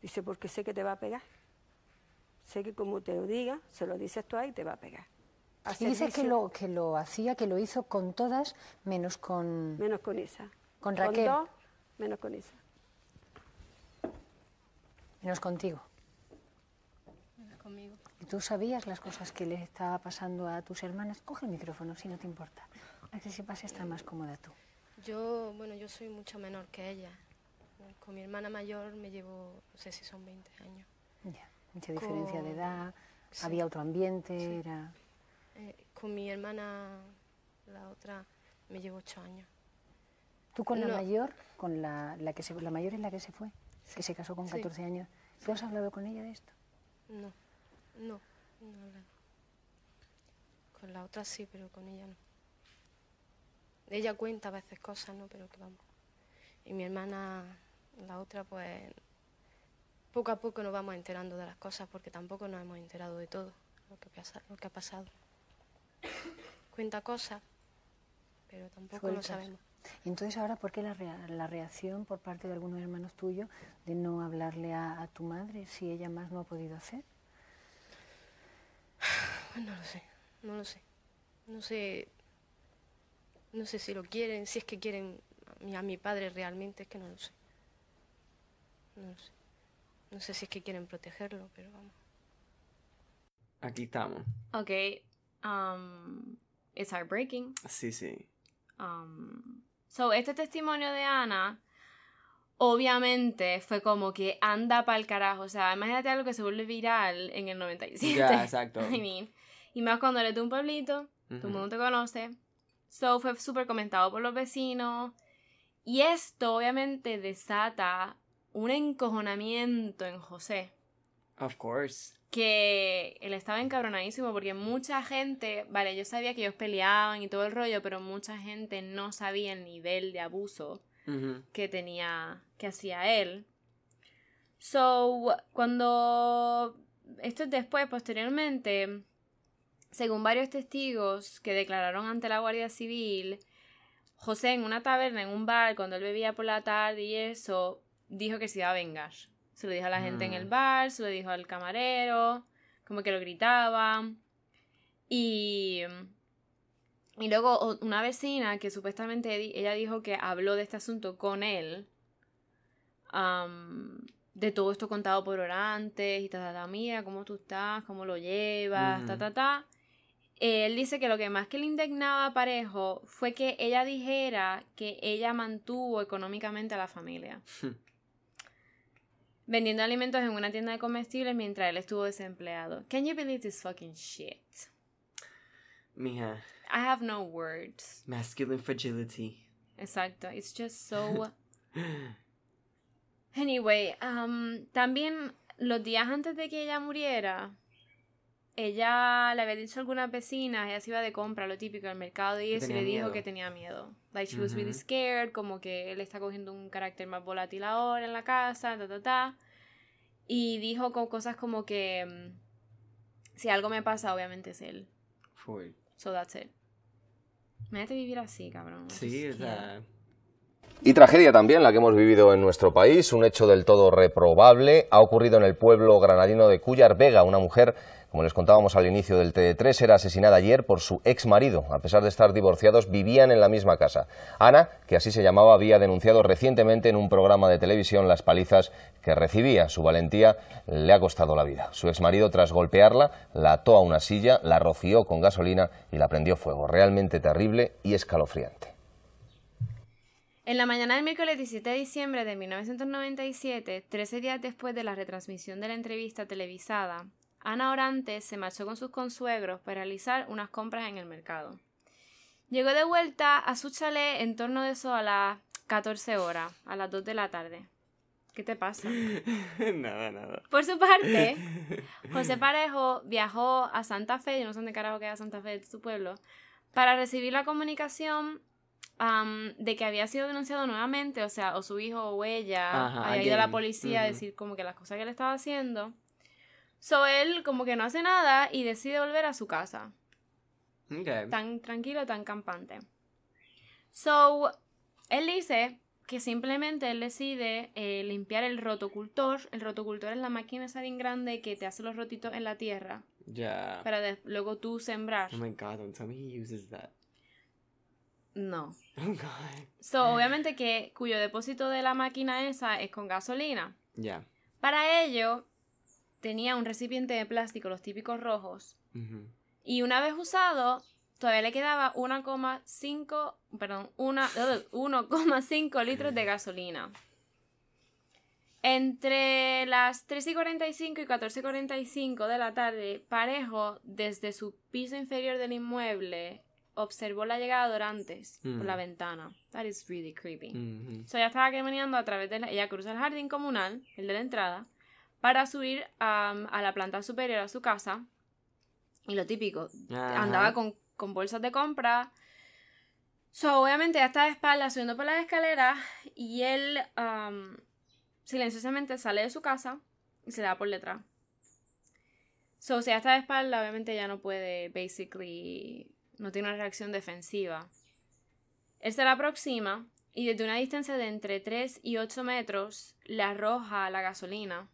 Dice, porque sé que te va a pegar. Sé que como te lo diga, se lo dices tú ahí y te va a pegar. Y dice que lo, que lo hacía, que lo hizo con todas, menos con... Menos con esa. Con Raquel. dos, menos con esa. menos contigo. Conmigo. ¿Y tú sabías las cosas que le estaba pasando a tus hermanas? Coge el micrófono, si no te importa. A que sepas estar más cómoda tú. Yo, bueno, yo soy mucho menor que ella. Con mi hermana mayor me llevo, no sé si son 20 años. Ya, mucha diferencia de edad, sí. había otro ambiente, era... Eh, con mi hermana, la otra, me llevo 8 años. Tú con la mayor, con la, la que se, la mayor es la que se fue, que se casó con Sí. 14 años. ¿Tú has hablado con ella de esto? No, no, no hablado. Con la otra sí, pero con ella no. Ella cuenta a veces cosas, ¿no? Pero que vamos. Y mi hermana, la otra, pues poco a poco nos vamos enterando de las cosas porque tampoco nos hemos enterado de todo lo que, pasa, lo que ha pasado. Cuenta cosas, pero tampoco lo sabemos. Y entonces ahora, ¿por qué la, rea- la reacción por parte de algunos hermanos tuyos de no hablarle a, a tu madre si ella más no ha podido hacer? Pues no lo sé, no lo sé. No sé. No sé si lo quieren, si es que quieren a mi, a mi padre realmente, es que no lo sé. No lo sé. No sé si es que quieren protegerlo, pero vamos. Aquí estamos. Ok. Um, it's heartbreaking. Sí, sí. Um, so, este testimonio de Ana, obviamente fue como que anda para el carajo. O sea, imagínate algo que se vuelve viral en el 97. Ya, exacto. *laughs* I mean, y más cuando eres de un pueblito, todo el mundo te conoce. So fue súper comentado por los vecinos. Y esto obviamente desata un encojonamiento en José. Of course. Que él estaba encabronadísimo porque mucha gente, vale, yo sabía que ellos peleaban y todo el rollo, pero mucha gente no sabía el nivel de abuso que tenía, que hacía él. So, cuando esto es después, posteriormente, según varios testigos que declararon ante la Guardia Civil, José en una taberna, en un bar, cuando él bebía por la tarde y eso, dijo que se iba a vengar. Se lo dijo a la gente en el Mm. bar, se lo dijo al camarero, como que lo gritaba. Y, y luego una vecina que supuestamente ella dijo que habló de este asunto con él, de todo esto contado por orantes y ta, ta, ta, mira cómo tú estás, cómo lo llevas, ta, Ujú. ta, ta. Él dice que lo que más que le indignaba a Parejo fue que ella dijera que ella mantuvo económicamente a la familia. Vendiendo alimentos en una tienda de comestibles mientras él estuvo desempleado. Can you believe this fucking shit? Mija, I have no words. masculine fragility. Exacto. It's just so. *laughs* Anyway, um, también los días antes de que ella muriera, ella le había dicho a algunas vecinas, ella se iba de compra, lo típico del mercado y eso, y le dijo miedo. que tenía miedo. Like she was really scared, como que él está cogiendo un carácter más volátil ahora en la casa, ta ta ta. Y dijo con cosas como que mm, si algo me pasa, obviamente es él. Full. So that's it. Imagínate vivir así, cabrón. Sí, o sea. Y tragedia también la que hemos vivido en nuestro país, un hecho del todo reprobable. Ha ocurrido en el pueblo granadino de Cuyar Vega. Una mujer, como les contábamos al inicio del TD3, era asesinada ayer por su ex marido. A pesar de estar divorciados, vivían en la misma casa. Ana, que así se llamaba, había denunciado recientemente en un programa de televisión las palizas que recibía. Su valentía le ha costado la vida. Su ex marido, tras golpearla, la ató a una silla, la roció con gasolina y la prendió fuego. Realmente terrible y escalofriante. En la mañana del miércoles 17 de diciembre de 1997, 13 días después de la retransmisión de la entrevista televisada, Ana Orantes se marchó con sus consuegros para realizar unas compras en el mercado. Llegó de vuelta a su chalet en torno de eso a las 14 horas, a las 2 de la tarde. ¿Qué te pasa? *laughs* nada, nada. Por su parte, *laughs* José Parejo viajó a Santa Fe, yo no sé dónde carajo queda Santa Fe de su pueblo, para recibir la comunicación de que había sido denunciado nuevamente, o sea, o su hijo o ella Ajá, había ido a la policía a decir como que las cosas que él estaba haciendo. So él como que no hace nada y decide volver a su casa Okay. tan tranquilo, tan campante. So, él dice que simplemente él decide eh, limpiar el rotocultor. El rotocultor es la máquina esa bien grande que te hace los rotitos en la tierra Ya. para de- luego tú sembrar. Oh my god, don't tell me he uses that. No. *laughs* Oh god. So, obviamente que cuyo depósito de la máquina esa es con gasolina. Ya. Para ello, tenía un recipiente de plástico, los típicos rojos. Y una vez usado, todavía le quedaba 1,5, perdón, una- *laughs* 1,5 litros de gasolina. Entre las 3 y 45 y 14 y 45 de la tarde, Parejo, desde su piso inferior del inmueble, observó la llegada de Orantes por Mm. la ventana. That is really creepy. So ella estaba caminando a través de la... Ella cruza el jardín comunal, el de la entrada, para subir a la planta superior a su casa. Y lo típico, Ajá. andaba con, con bolsas de compra. So, obviamente ella está de espaldas subiendo por las escaleras y él am, silenciosamente sale de su casa y se le da por detrás. So, si ella está de espalda, obviamente ya no puede, basically, no tiene una reacción defensiva. Él se la aproxima y desde una distancia de entre 3 y 8 metros le arroja la gasolina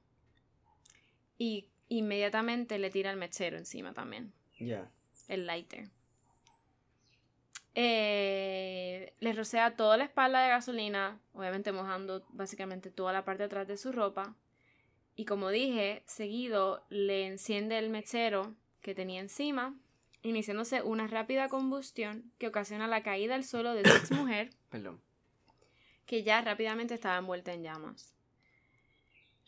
y inmediatamente le tira el mechero encima también, Ya. el lighter. Eh, le rocea toda la espalda de gasolina, obviamente mojando básicamente toda la parte de atrás de su ropa. Y como dije, seguido le enciende el mechero que tenía encima, iniciándose una rápida combustión que ocasiona la caída al suelo de su exmujer, *coughs* Perdón. que ya rápidamente estaba envuelta en llamas.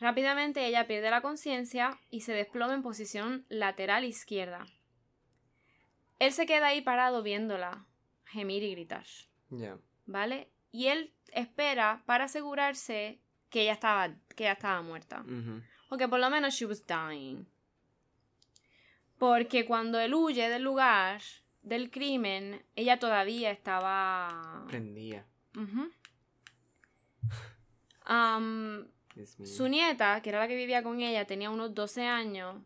Rápidamente ella pierde la conciencia y se desploma en posición lateral izquierda. Él se queda ahí parado viéndola gemir y gritar, Ya. ¿vale? Y él espera para asegurarse que ella estaba, que ella estaba muerta. O que por lo menos she was dying. Porque cuando él huye del lugar del crimen, ella todavía estaba... Prendía. Su nieta, que era la que vivía con ella, tenía unos 12 años.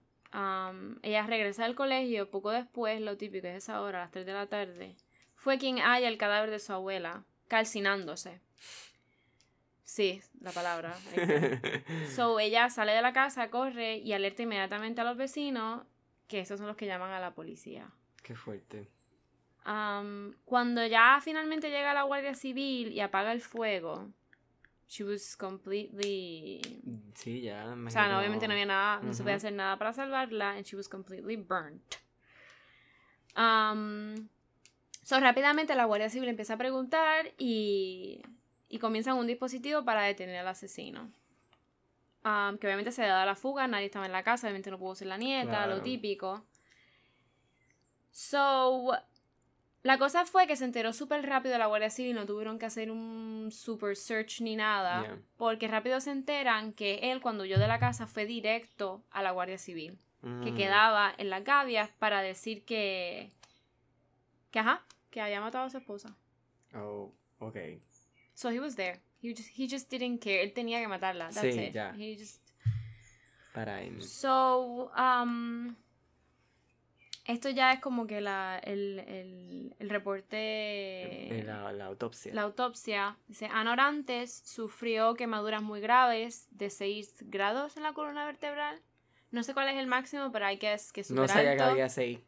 Ella regresa del colegio poco después, lo típico es esa hora, a las 3 de la tarde. Fue quien halla el cadáver de su abuela, calcinándose. Sí, la palabra. *laughs* So ella sale de la casa, corre y alerta inmediatamente a los vecinos, que esos son los que llaman a la policía. Qué fuerte. Cuando ya finalmente llega la Guardia Civil y apaga el fuego, she was completely. Sí, ya. O sea, no, obviamente no había nada, no se podía hacer nada para salvarla, and she was completely burnt. Um, so, rápidamente la Guardia Civil empieza a preguntar y, y comienzan un dispositivo para detener al asesino. Um, que obviamente se da la fuga, nadie estaba en la casa, obviamente no pudo ser la nieta, lo típico. So, la cosa fue que se enteró súper rápido la Guardia Civil, no tuvieron que hacer un super search ni nada, Yeah. porque rápido se enteran que él cuando huyó de la casa fue directo a la Guardia Civil, que Mm. quedaba en las gavias para decir que... que ajá, que había matado a su esposa. Oh, ok. So he was there. He just, he just didn't care. Él tenía que matarla. That's Sí, it. ya. He just... Para. So, um, esto ya es como que la, el, el, el reporte... La, la autopsia. La autopsia dice, Ana Orantes sufrió quemaduras muy graves de 6 grados en la columna vertebral. No sé cuál es el máximo, pero hay que es que no sabía que alto. había seis.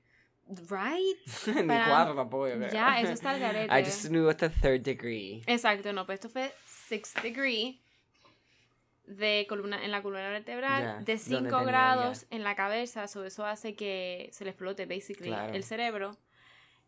Right? *laughs* Ni cuatro tampoco, yo creo. Ya, eso está al *laughs* garete. I just knew it's the third degree. Exacto, no, pues esto fue 6 degree de columna, en la columna vertebral, de donde 5 tenía grados en la cabeza, so eso hace que se le explote basically Claro. el cerebro.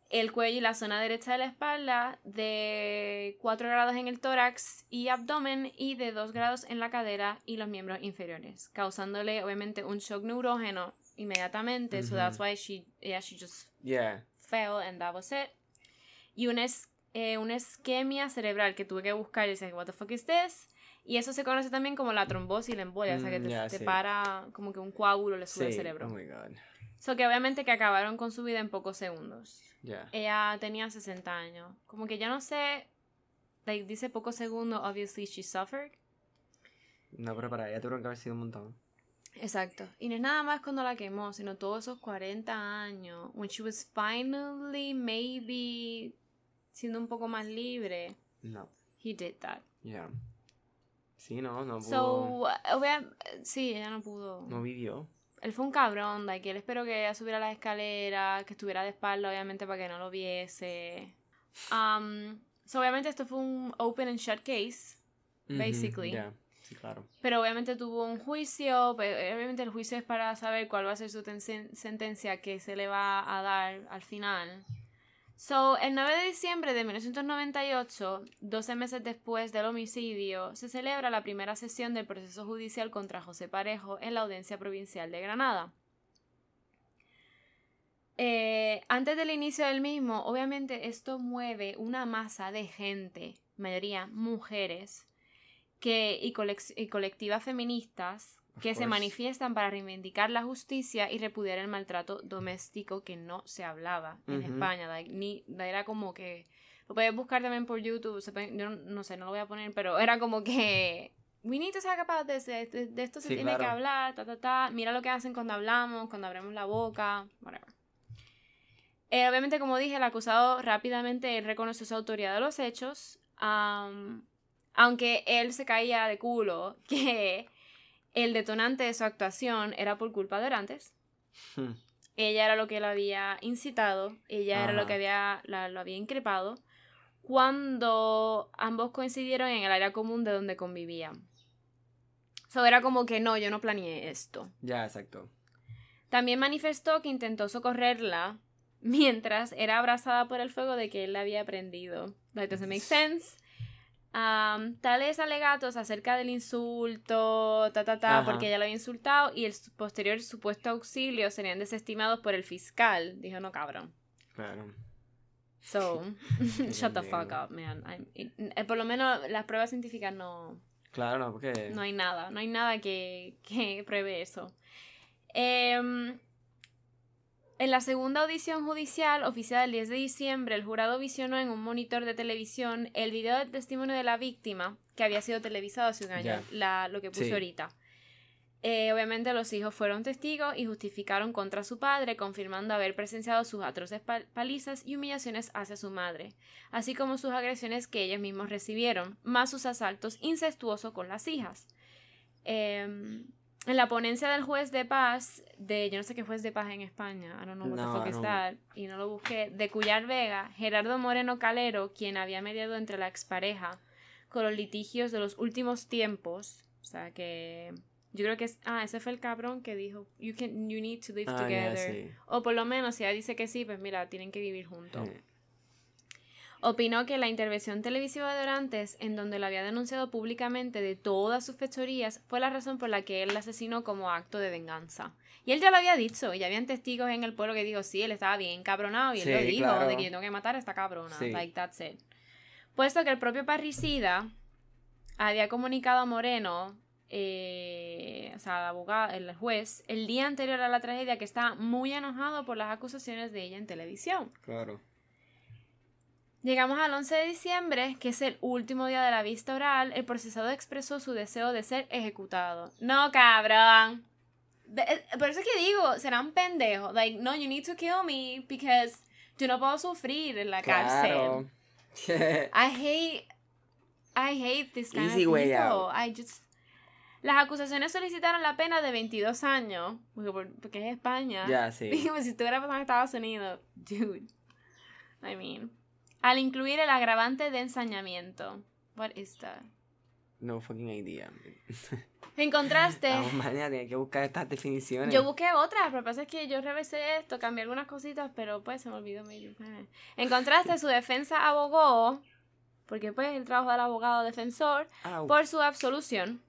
El cuello y la zona derecha de la espalda, de 4 grados en el tórax y abdomen y de 2 grados en la cadera y los miembros inferiores, causándole obviamente un shock neurógeno inmediatamente, so Ujú. that's why she, yeah, she just Yeah. fell and that was it. Y una, es- eh, una isquemia cerebral que tuve que buscar y decir, what the fuck is this? Y eso se conoce también como la trombosis y la embolia, o sea que Mm, te, sí. para como que un coágulo le sube Sí. al cerebro. Oh my god. So que obviamente que acabaron con su vida en pocos segundos. Yeah. Ella tenía 60 años. Como que ya no sé, like, dice pocos segundos, obviously she suffered. No, pero para ella tuvieron que haber sido un montón. Exacto. Y no es nada más cuando la quemó, sino todos esos 40 años. When she was finally, maybe, siendo un poco más libre, No. he did that. Yeah. Sí, no, no pudo. So, obvia- sí, ella no pudo. no vivió. Él fue un cabrón, like, él esperó que ella subiera las escaleras, que estuviera de espalda, obviamente, para que no lo viese. Um, so, obviamente, esto fue un open and shut case, Ujú, basically. Yeah. Sí, claro. Pero obviamente tuvo un juicio, pero obviamente el juicio es para saber cuál va a ser su ten- sentencia que se le va a dar al final. So, el 9 de diciembre de 1998, 12 meses después del homicidio, se celebra la primera sesión del proceso judicial contra José Parejo en la Audiencia Provincial de Granada. Eh, antes del inicio del mismo, obviamente esto mueve una masa de gente, mayoría mujeres, que, y, colec- y colectivas feministas que se course. manifiestan para reivindicar la justicia y repudiar el maltrato doméstico que no se hablaba en Ujú. España. like, ni, era como que... Lo puedes buscar también por YouTube, se pueden- yo no, no sé, no lo voy a poner, pero era como que... We need to talk about this, de, de- de esto se Sí, tiene que claro. hablar, ta, ta, ta. Mira lo que hacen cuando hablamos, cuando abrimos la boca, whatever. Eh, obviamente, como dije, el acusado rápidamente reconoció su autoridad de los hechos, am, aunque él se caía de culo *laughs* que el detonante de su actuación era por culpa de Orantes. Hmm. Ella era lo que lo había incitado, ella era lo que había, la- lo había increpado, cuando ambos coincidieron en el área común de donde convivían. So, era como que no, yo no planeé esto. Ya, exacto. También manifestó que intentó socorrerla mientras era abrazada por el fuego de que él la había prendido. That doesn't make sense. Am, tales alegatos acerca del insulto, ta, ta, ta, Ajá. porque ella lo había insultado y el posterior supuesto auxilio serían desestimados por el fiscal. Dijo, no, cabrón. Claro. So, *laughs* *laughs* shut the fuck up, man. I'm- it- eh, por lo menos las pruebas científicas no, Claro, no, porque. no hay nada, no hay nada que, que pruebe eso. Em, en la segunda audición judicial, oficial el 10 de diciembre, el jurado visionó en un monitor de televisión el video del testimonio de la víctima, que había sido televisado hace un año, la- lo que puse Sí. ahorita. Eh, obviamente los hijos fueron testigos y justificaron contra su padre, confirmando haber presenciado sus atroces pal- palizas y humillaciones hacia su madre, así como sus agresiones que ellos mismos recibieron, más sus asaltos incestuosos con las hijas. Em, en la ponencia del juez de paz, de yo no sé qué juez de paz en España, I don't know what the No, fuck I is that, y no lo busqué, de Cuyar Vega, Gerardo Moreno Calero, quien había mediado entre la expareja con los litigios de los últimos tiempos, o sea que yo creo que es, ah, ese fue el cabrón que dijo, you can, you need to live Ah, together, sí. o por lo menos si ella dice que sí, pues mira, tienen que vivir juntos. Eh, Opinó que la intervención televisiva de Orantes, en donde lo había denunciado públicamente de todas sus fechorías, fue la razón por la que él la asesinó como acto de venganza. Y él ya lo había dicho, y ya habían testigos en el pueblo que dijo, sí, él estaba bien cabronado, y él Sí, lo dijo, claro. de que yo tengo que matar a esta cabrona, Sí. like that's it. Puesto que el propio parricida había comunicado a Moreno, eh, o sea, al abogado, el juez, el día anterior a la tragedia que estaba muy enojado por las acusaciones de ella en televisión. Claro. Llegamos al 11 de diciembre, que es el último día de la vista oral. El procesado expresó su deseo de ser ejecutado. No, cabrón. Eh, por eso es que digo, serán pendejos. Like, no, you need to kill me because yo no puedo sufrir en la cárcel. *laughs* I hate, I hate this kind Easy of way people. out. I just... Las acusaciones solicitaron la pena de 22 años, porque, por- porque es España. ya, sí. *laughs* Dígame, si estuviera pasando en Estados Unidos, dude. I mean. Al incluir el agravante de ensañamiento. What is that? No fucking idea. En contraste, *laughs* Vamos, mañana tiene que buscar estas definiciones. yo busqué otras, pero pasa es que yo revisé esto, cambié algunas cositas, pero pues se me olvidó. maybe. En contraste, su defensa abogó, porque pues el trabajo del abogado defensor, Au. por su absolución.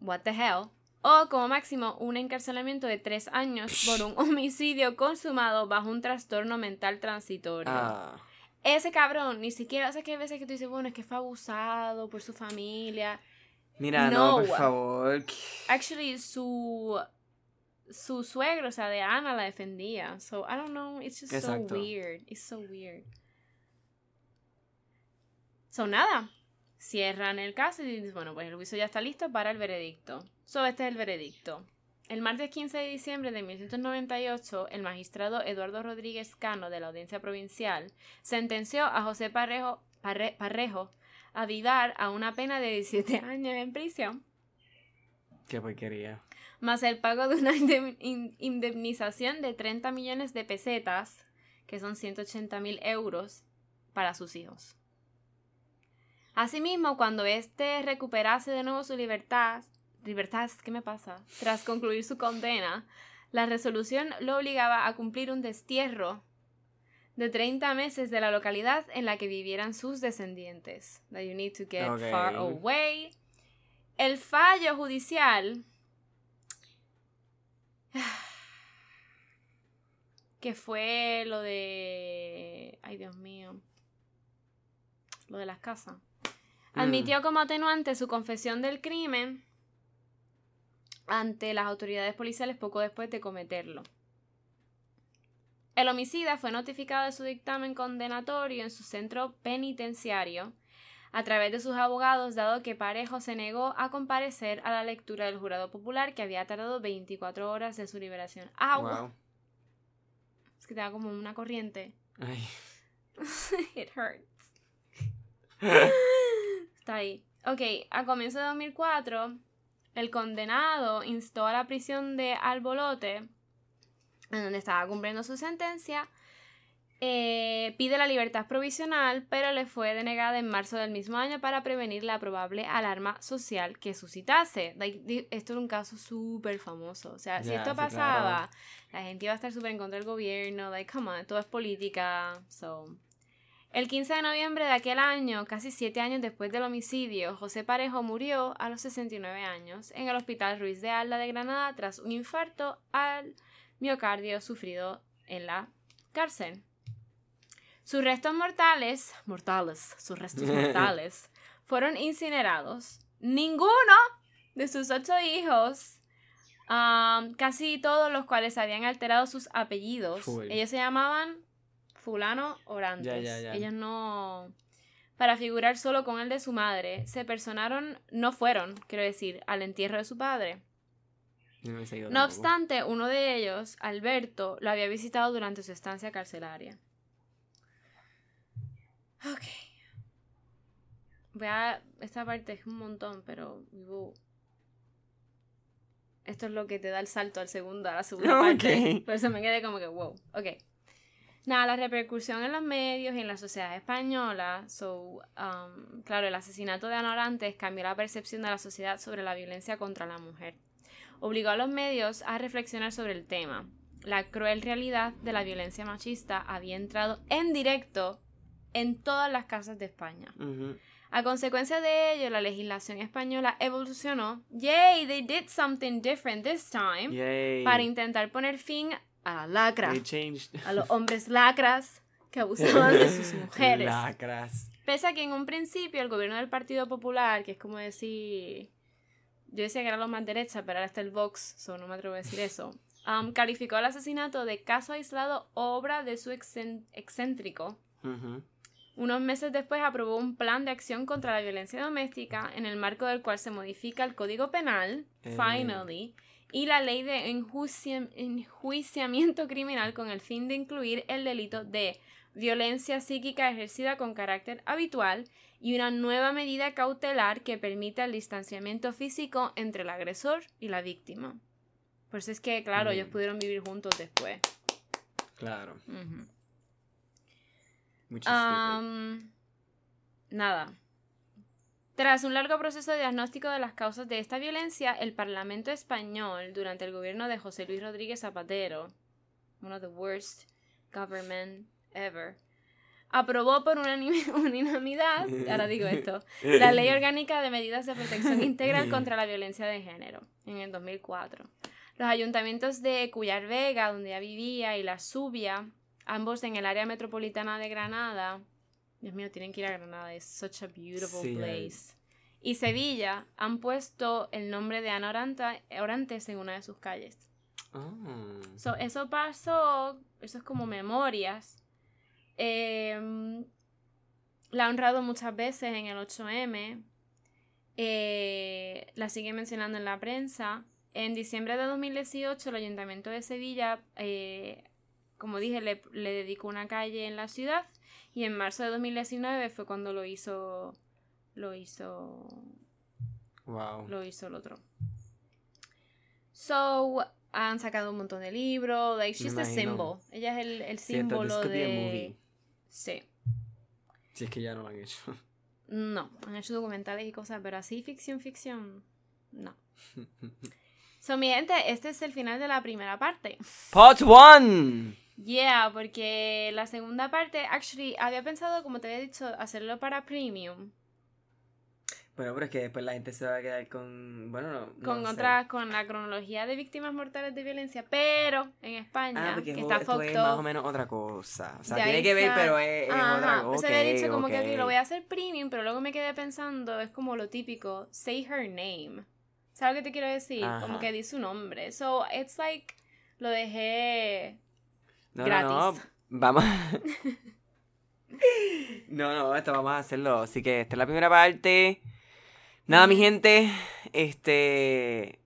What the hell? O como máximo un encarcelamiento de tres años por un homicidio consumado bajo un trastorno mental transitorio. Ah, Ese cabrón ni siquiera, o sea que hay veces que tú dices, bueno, es que fue abusado por su familia. mira, no, por favor. Actually, su su suegro, o sea, de Ana la defendía. So, I don't know, it's just Exacto. so weird. It's so weird. So, nada. Cierran el caso y dicen, bueno, pues el juicio ya está listo para el veredicto. So, este es el veredicto. El martes 15 de diciembre de 1998, el magistrado Eduardo Rodríguez Cano de la Audiencia Provincial sentenció a José Parrejo, Parre- Parrejo a Vidar a una pena de 17 *laughs* años en prisión Qué porquería. más el pago de una indem- in- indemnización de 30 millones de pesetas, que son 180 mil euros, para sus hijos. Asimismo, cuando éste recuperase de nuevo su libertad, libertad, ¿qué me pasa? Tras concluir su condena, la resolución lo obligaba a cumplir un destierro de 30 meses de la localidad en la que vivieran sus descendientes. That you need to get far away. El fallo judicial *sighs* que fue lo de ay Dios mío lo de las casas admitió como atenuante su confesión del crimen ante las autoridades policiales poco después de cometerlo el homicida fue notificado de su dictamen condenatorio en su centro penitenciario a través de sus abogados, dado que Parejo se negó a comparecer a la lectura del jurado popular que había tardado 24 horas de su liberación. ¡Agua! Wow. Es que te da como una corriente. Ay. *laughs* It hurts. *laughs* Está ahí. Ok, a comienzo de 2004, el condenado instó a la prisión de Albolote, en donde estaba cumpliendo su sentencia, eh, pide la libertad provisional, pero le fue denegada en marzo del mismo año para prevenir la probable alarma social que suscitase. Esto era un caso súper famoso. O sea, si esto pasaba, claro. la gente iba a estar súper en contra del gobierno. Like, come on, todo es política. So. El 15 de noviembre de aquel año, casi siete años después del homicidio, José Parejo murió a los 69 años en el Hospital Ruiz de Alda de Granada tras un infarto al miocardio sufrido en la cárcel. Sus restos mortales, mortales, sus restos *laughs* mortales, fueron incinerados. Ninguno de sus ocho hijos, um, casi todos los cuales habían alterado sus apellidos, ellos se llamaban fulano orantes. Ya, ya, ya. Ellos no... Para figurar solo con el de su madre, se personaron, no fueron, quiero decir, al entierro de su padre. No, obstante, uno de ellos, Alberto, lo había visitado durante su estancia carcelaria. Ok. Voy a... Esta parte es un montón, pero... Esto es lo que te da el salto al segundo, a la segunda *laughs* parte. Ok. Por eso me quedé como que, wow. Ok. Nada, la repercusión en los medios y en la sociedad española. So, um, claro, el asesinato de Ana Orantes cambió la percepción de la sociedad sobre la violencia contra la mujer obligó a los medios a reflexionar sobre el tema. La cruel realidad de la violencia machista había entrado en directo en todas las casas de España. A consecuencia de ello, la legislación española evolucionó. Yay, they did something different this time. Yay. Para intentar poner fin a la lacra, a los hombres lacras que abusaban de sus *laughs* mujeres. Lacras. Pese a que en un principio el gobierno del Partido Popular, que es como decir. Yo decía que era lo más derecha, pero ahora está el Vox, so no me atrevo a decir eso. um, calificó el asesinato de caso aislado, obra de su excéntrico. Ujú. Unos meses después aprobó un plan de acción contra la violencia doméstica, en el marco del cual se modifica el Código Penal, Eh. finally, y la ley de enjuici- enjuiciamiento criminal con el fin de incluir el delito de violencia psíquica ejercida con carácter habitual y una nueva medida cautelar que permita el distanciamiento físico entre el agresor y la víctima. Por eso es que, claro, Mm. ellos pudieron vivir juntos después. Claro. Stupid. Am, nada. Tras un largo proceso de diagnóstico de las causas de esta violencia, el Parlamento español, durante el gobierno de José Luis Rodríguez Zapatero, one of the worst government ever, aprobó por *laughs* unanimidad, ahora digo esto, la Ley *laughs* Orgánica de Medidas de Protección *laughs* Integral contra la Violencia de Género, en el 2004. Los ayuntamientos de Cuyar Vega, donde ella vivía, y La Subia, ambos en el área metropolitana de Granada. Dios mío, tienen que ir a Granada, es such a beautiful Sí, place. Y Sevilla han puesto el nombre de Ana Oranta- Orantes en una de sus calles. Oh. So, eso pasó, eso es como memorias. Em, la ha honrado muchas veces en el 8M. eh, la sigue mencionando en la prensa. En diciembre de 2018, el Ayuntamiento de Sevilla, eh, como dije, le, le dedicó una calle en la ciudad. Y en marzo de 2019 fue cuando lo hizo. Lo hizo Wow. lo hizo el otro. So, han sacado un montón de libros. Like, she's the symbol. Ella es el, el símbolo a de. movie. Sí. Si es que ya no lo han hecho. *laughs* No, han hecho documentales y cosas, pero así ficción, ficción. No. *laughs* So, mi gente, este es el final de la primera parte. Part 1. Yeah, porque la segunda parte, actually, había pensado, como te había dicho, hacerlo para premium. Bueno, pero es que después la gente se va a quedar con. Bueno, no. no Con sé. otra, con la cronología de víctimas mortales de violencia, pero en España, Ah, que es- está esto es más o menos otra cosa. O sea, tiene que ver, pero es, es otra cosa. pues se había dicho como que lo voy a hacer premium, pero luego me quedé pensando, es como lo típico, say her name. ¿Sabes lo que te quiero decir? Como Ajá. que di su nombre. So, it's like, lo dejé No, gratis. no, no. Vamos. *laughs* no, no, esto vamos a hacerlo. Así que esta es la primera parte. Nada, mi gente. Este.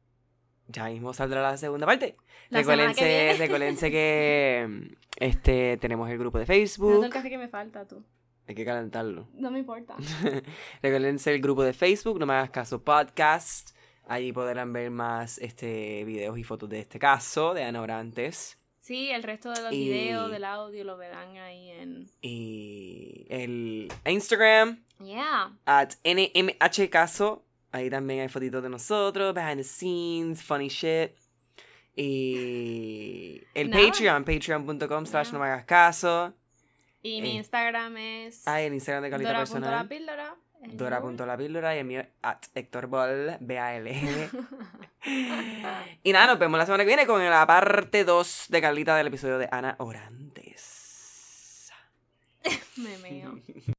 Ya mismo saldrá la segunda parte. La semana que Recuérdense, recuérdense que *laughs* este tenemos el grupo de Facebook. el café que me falta, tú. Hay que calentarlo. No me importa. *laughs* Recuérdense el grupo de Facebook, no me hagas caso podcast. Allí podrán ver más este videos y fotos de este caso, de Ana Orantes. Sí, el resto de los Y- videos, del audio, lo verán ahí en... Y el Instagram, Yeah. at NMH Caso. Ahí también hay fotitos de nosotros, behind the scenes, funny shit. Y el. Patreon, patreon.com slash no me hagas caso. Y mi Eh. Instagram es Ah, el Instagram de Carlita personal. El Dora.lapíldora y el mío at Héctor Ball, B-A-L. *laughs* y nada, nos vemos la semana que viene con la parte 2 de Carlita del episodio de Ana Orantes. *laughs* Me meo. *laughs*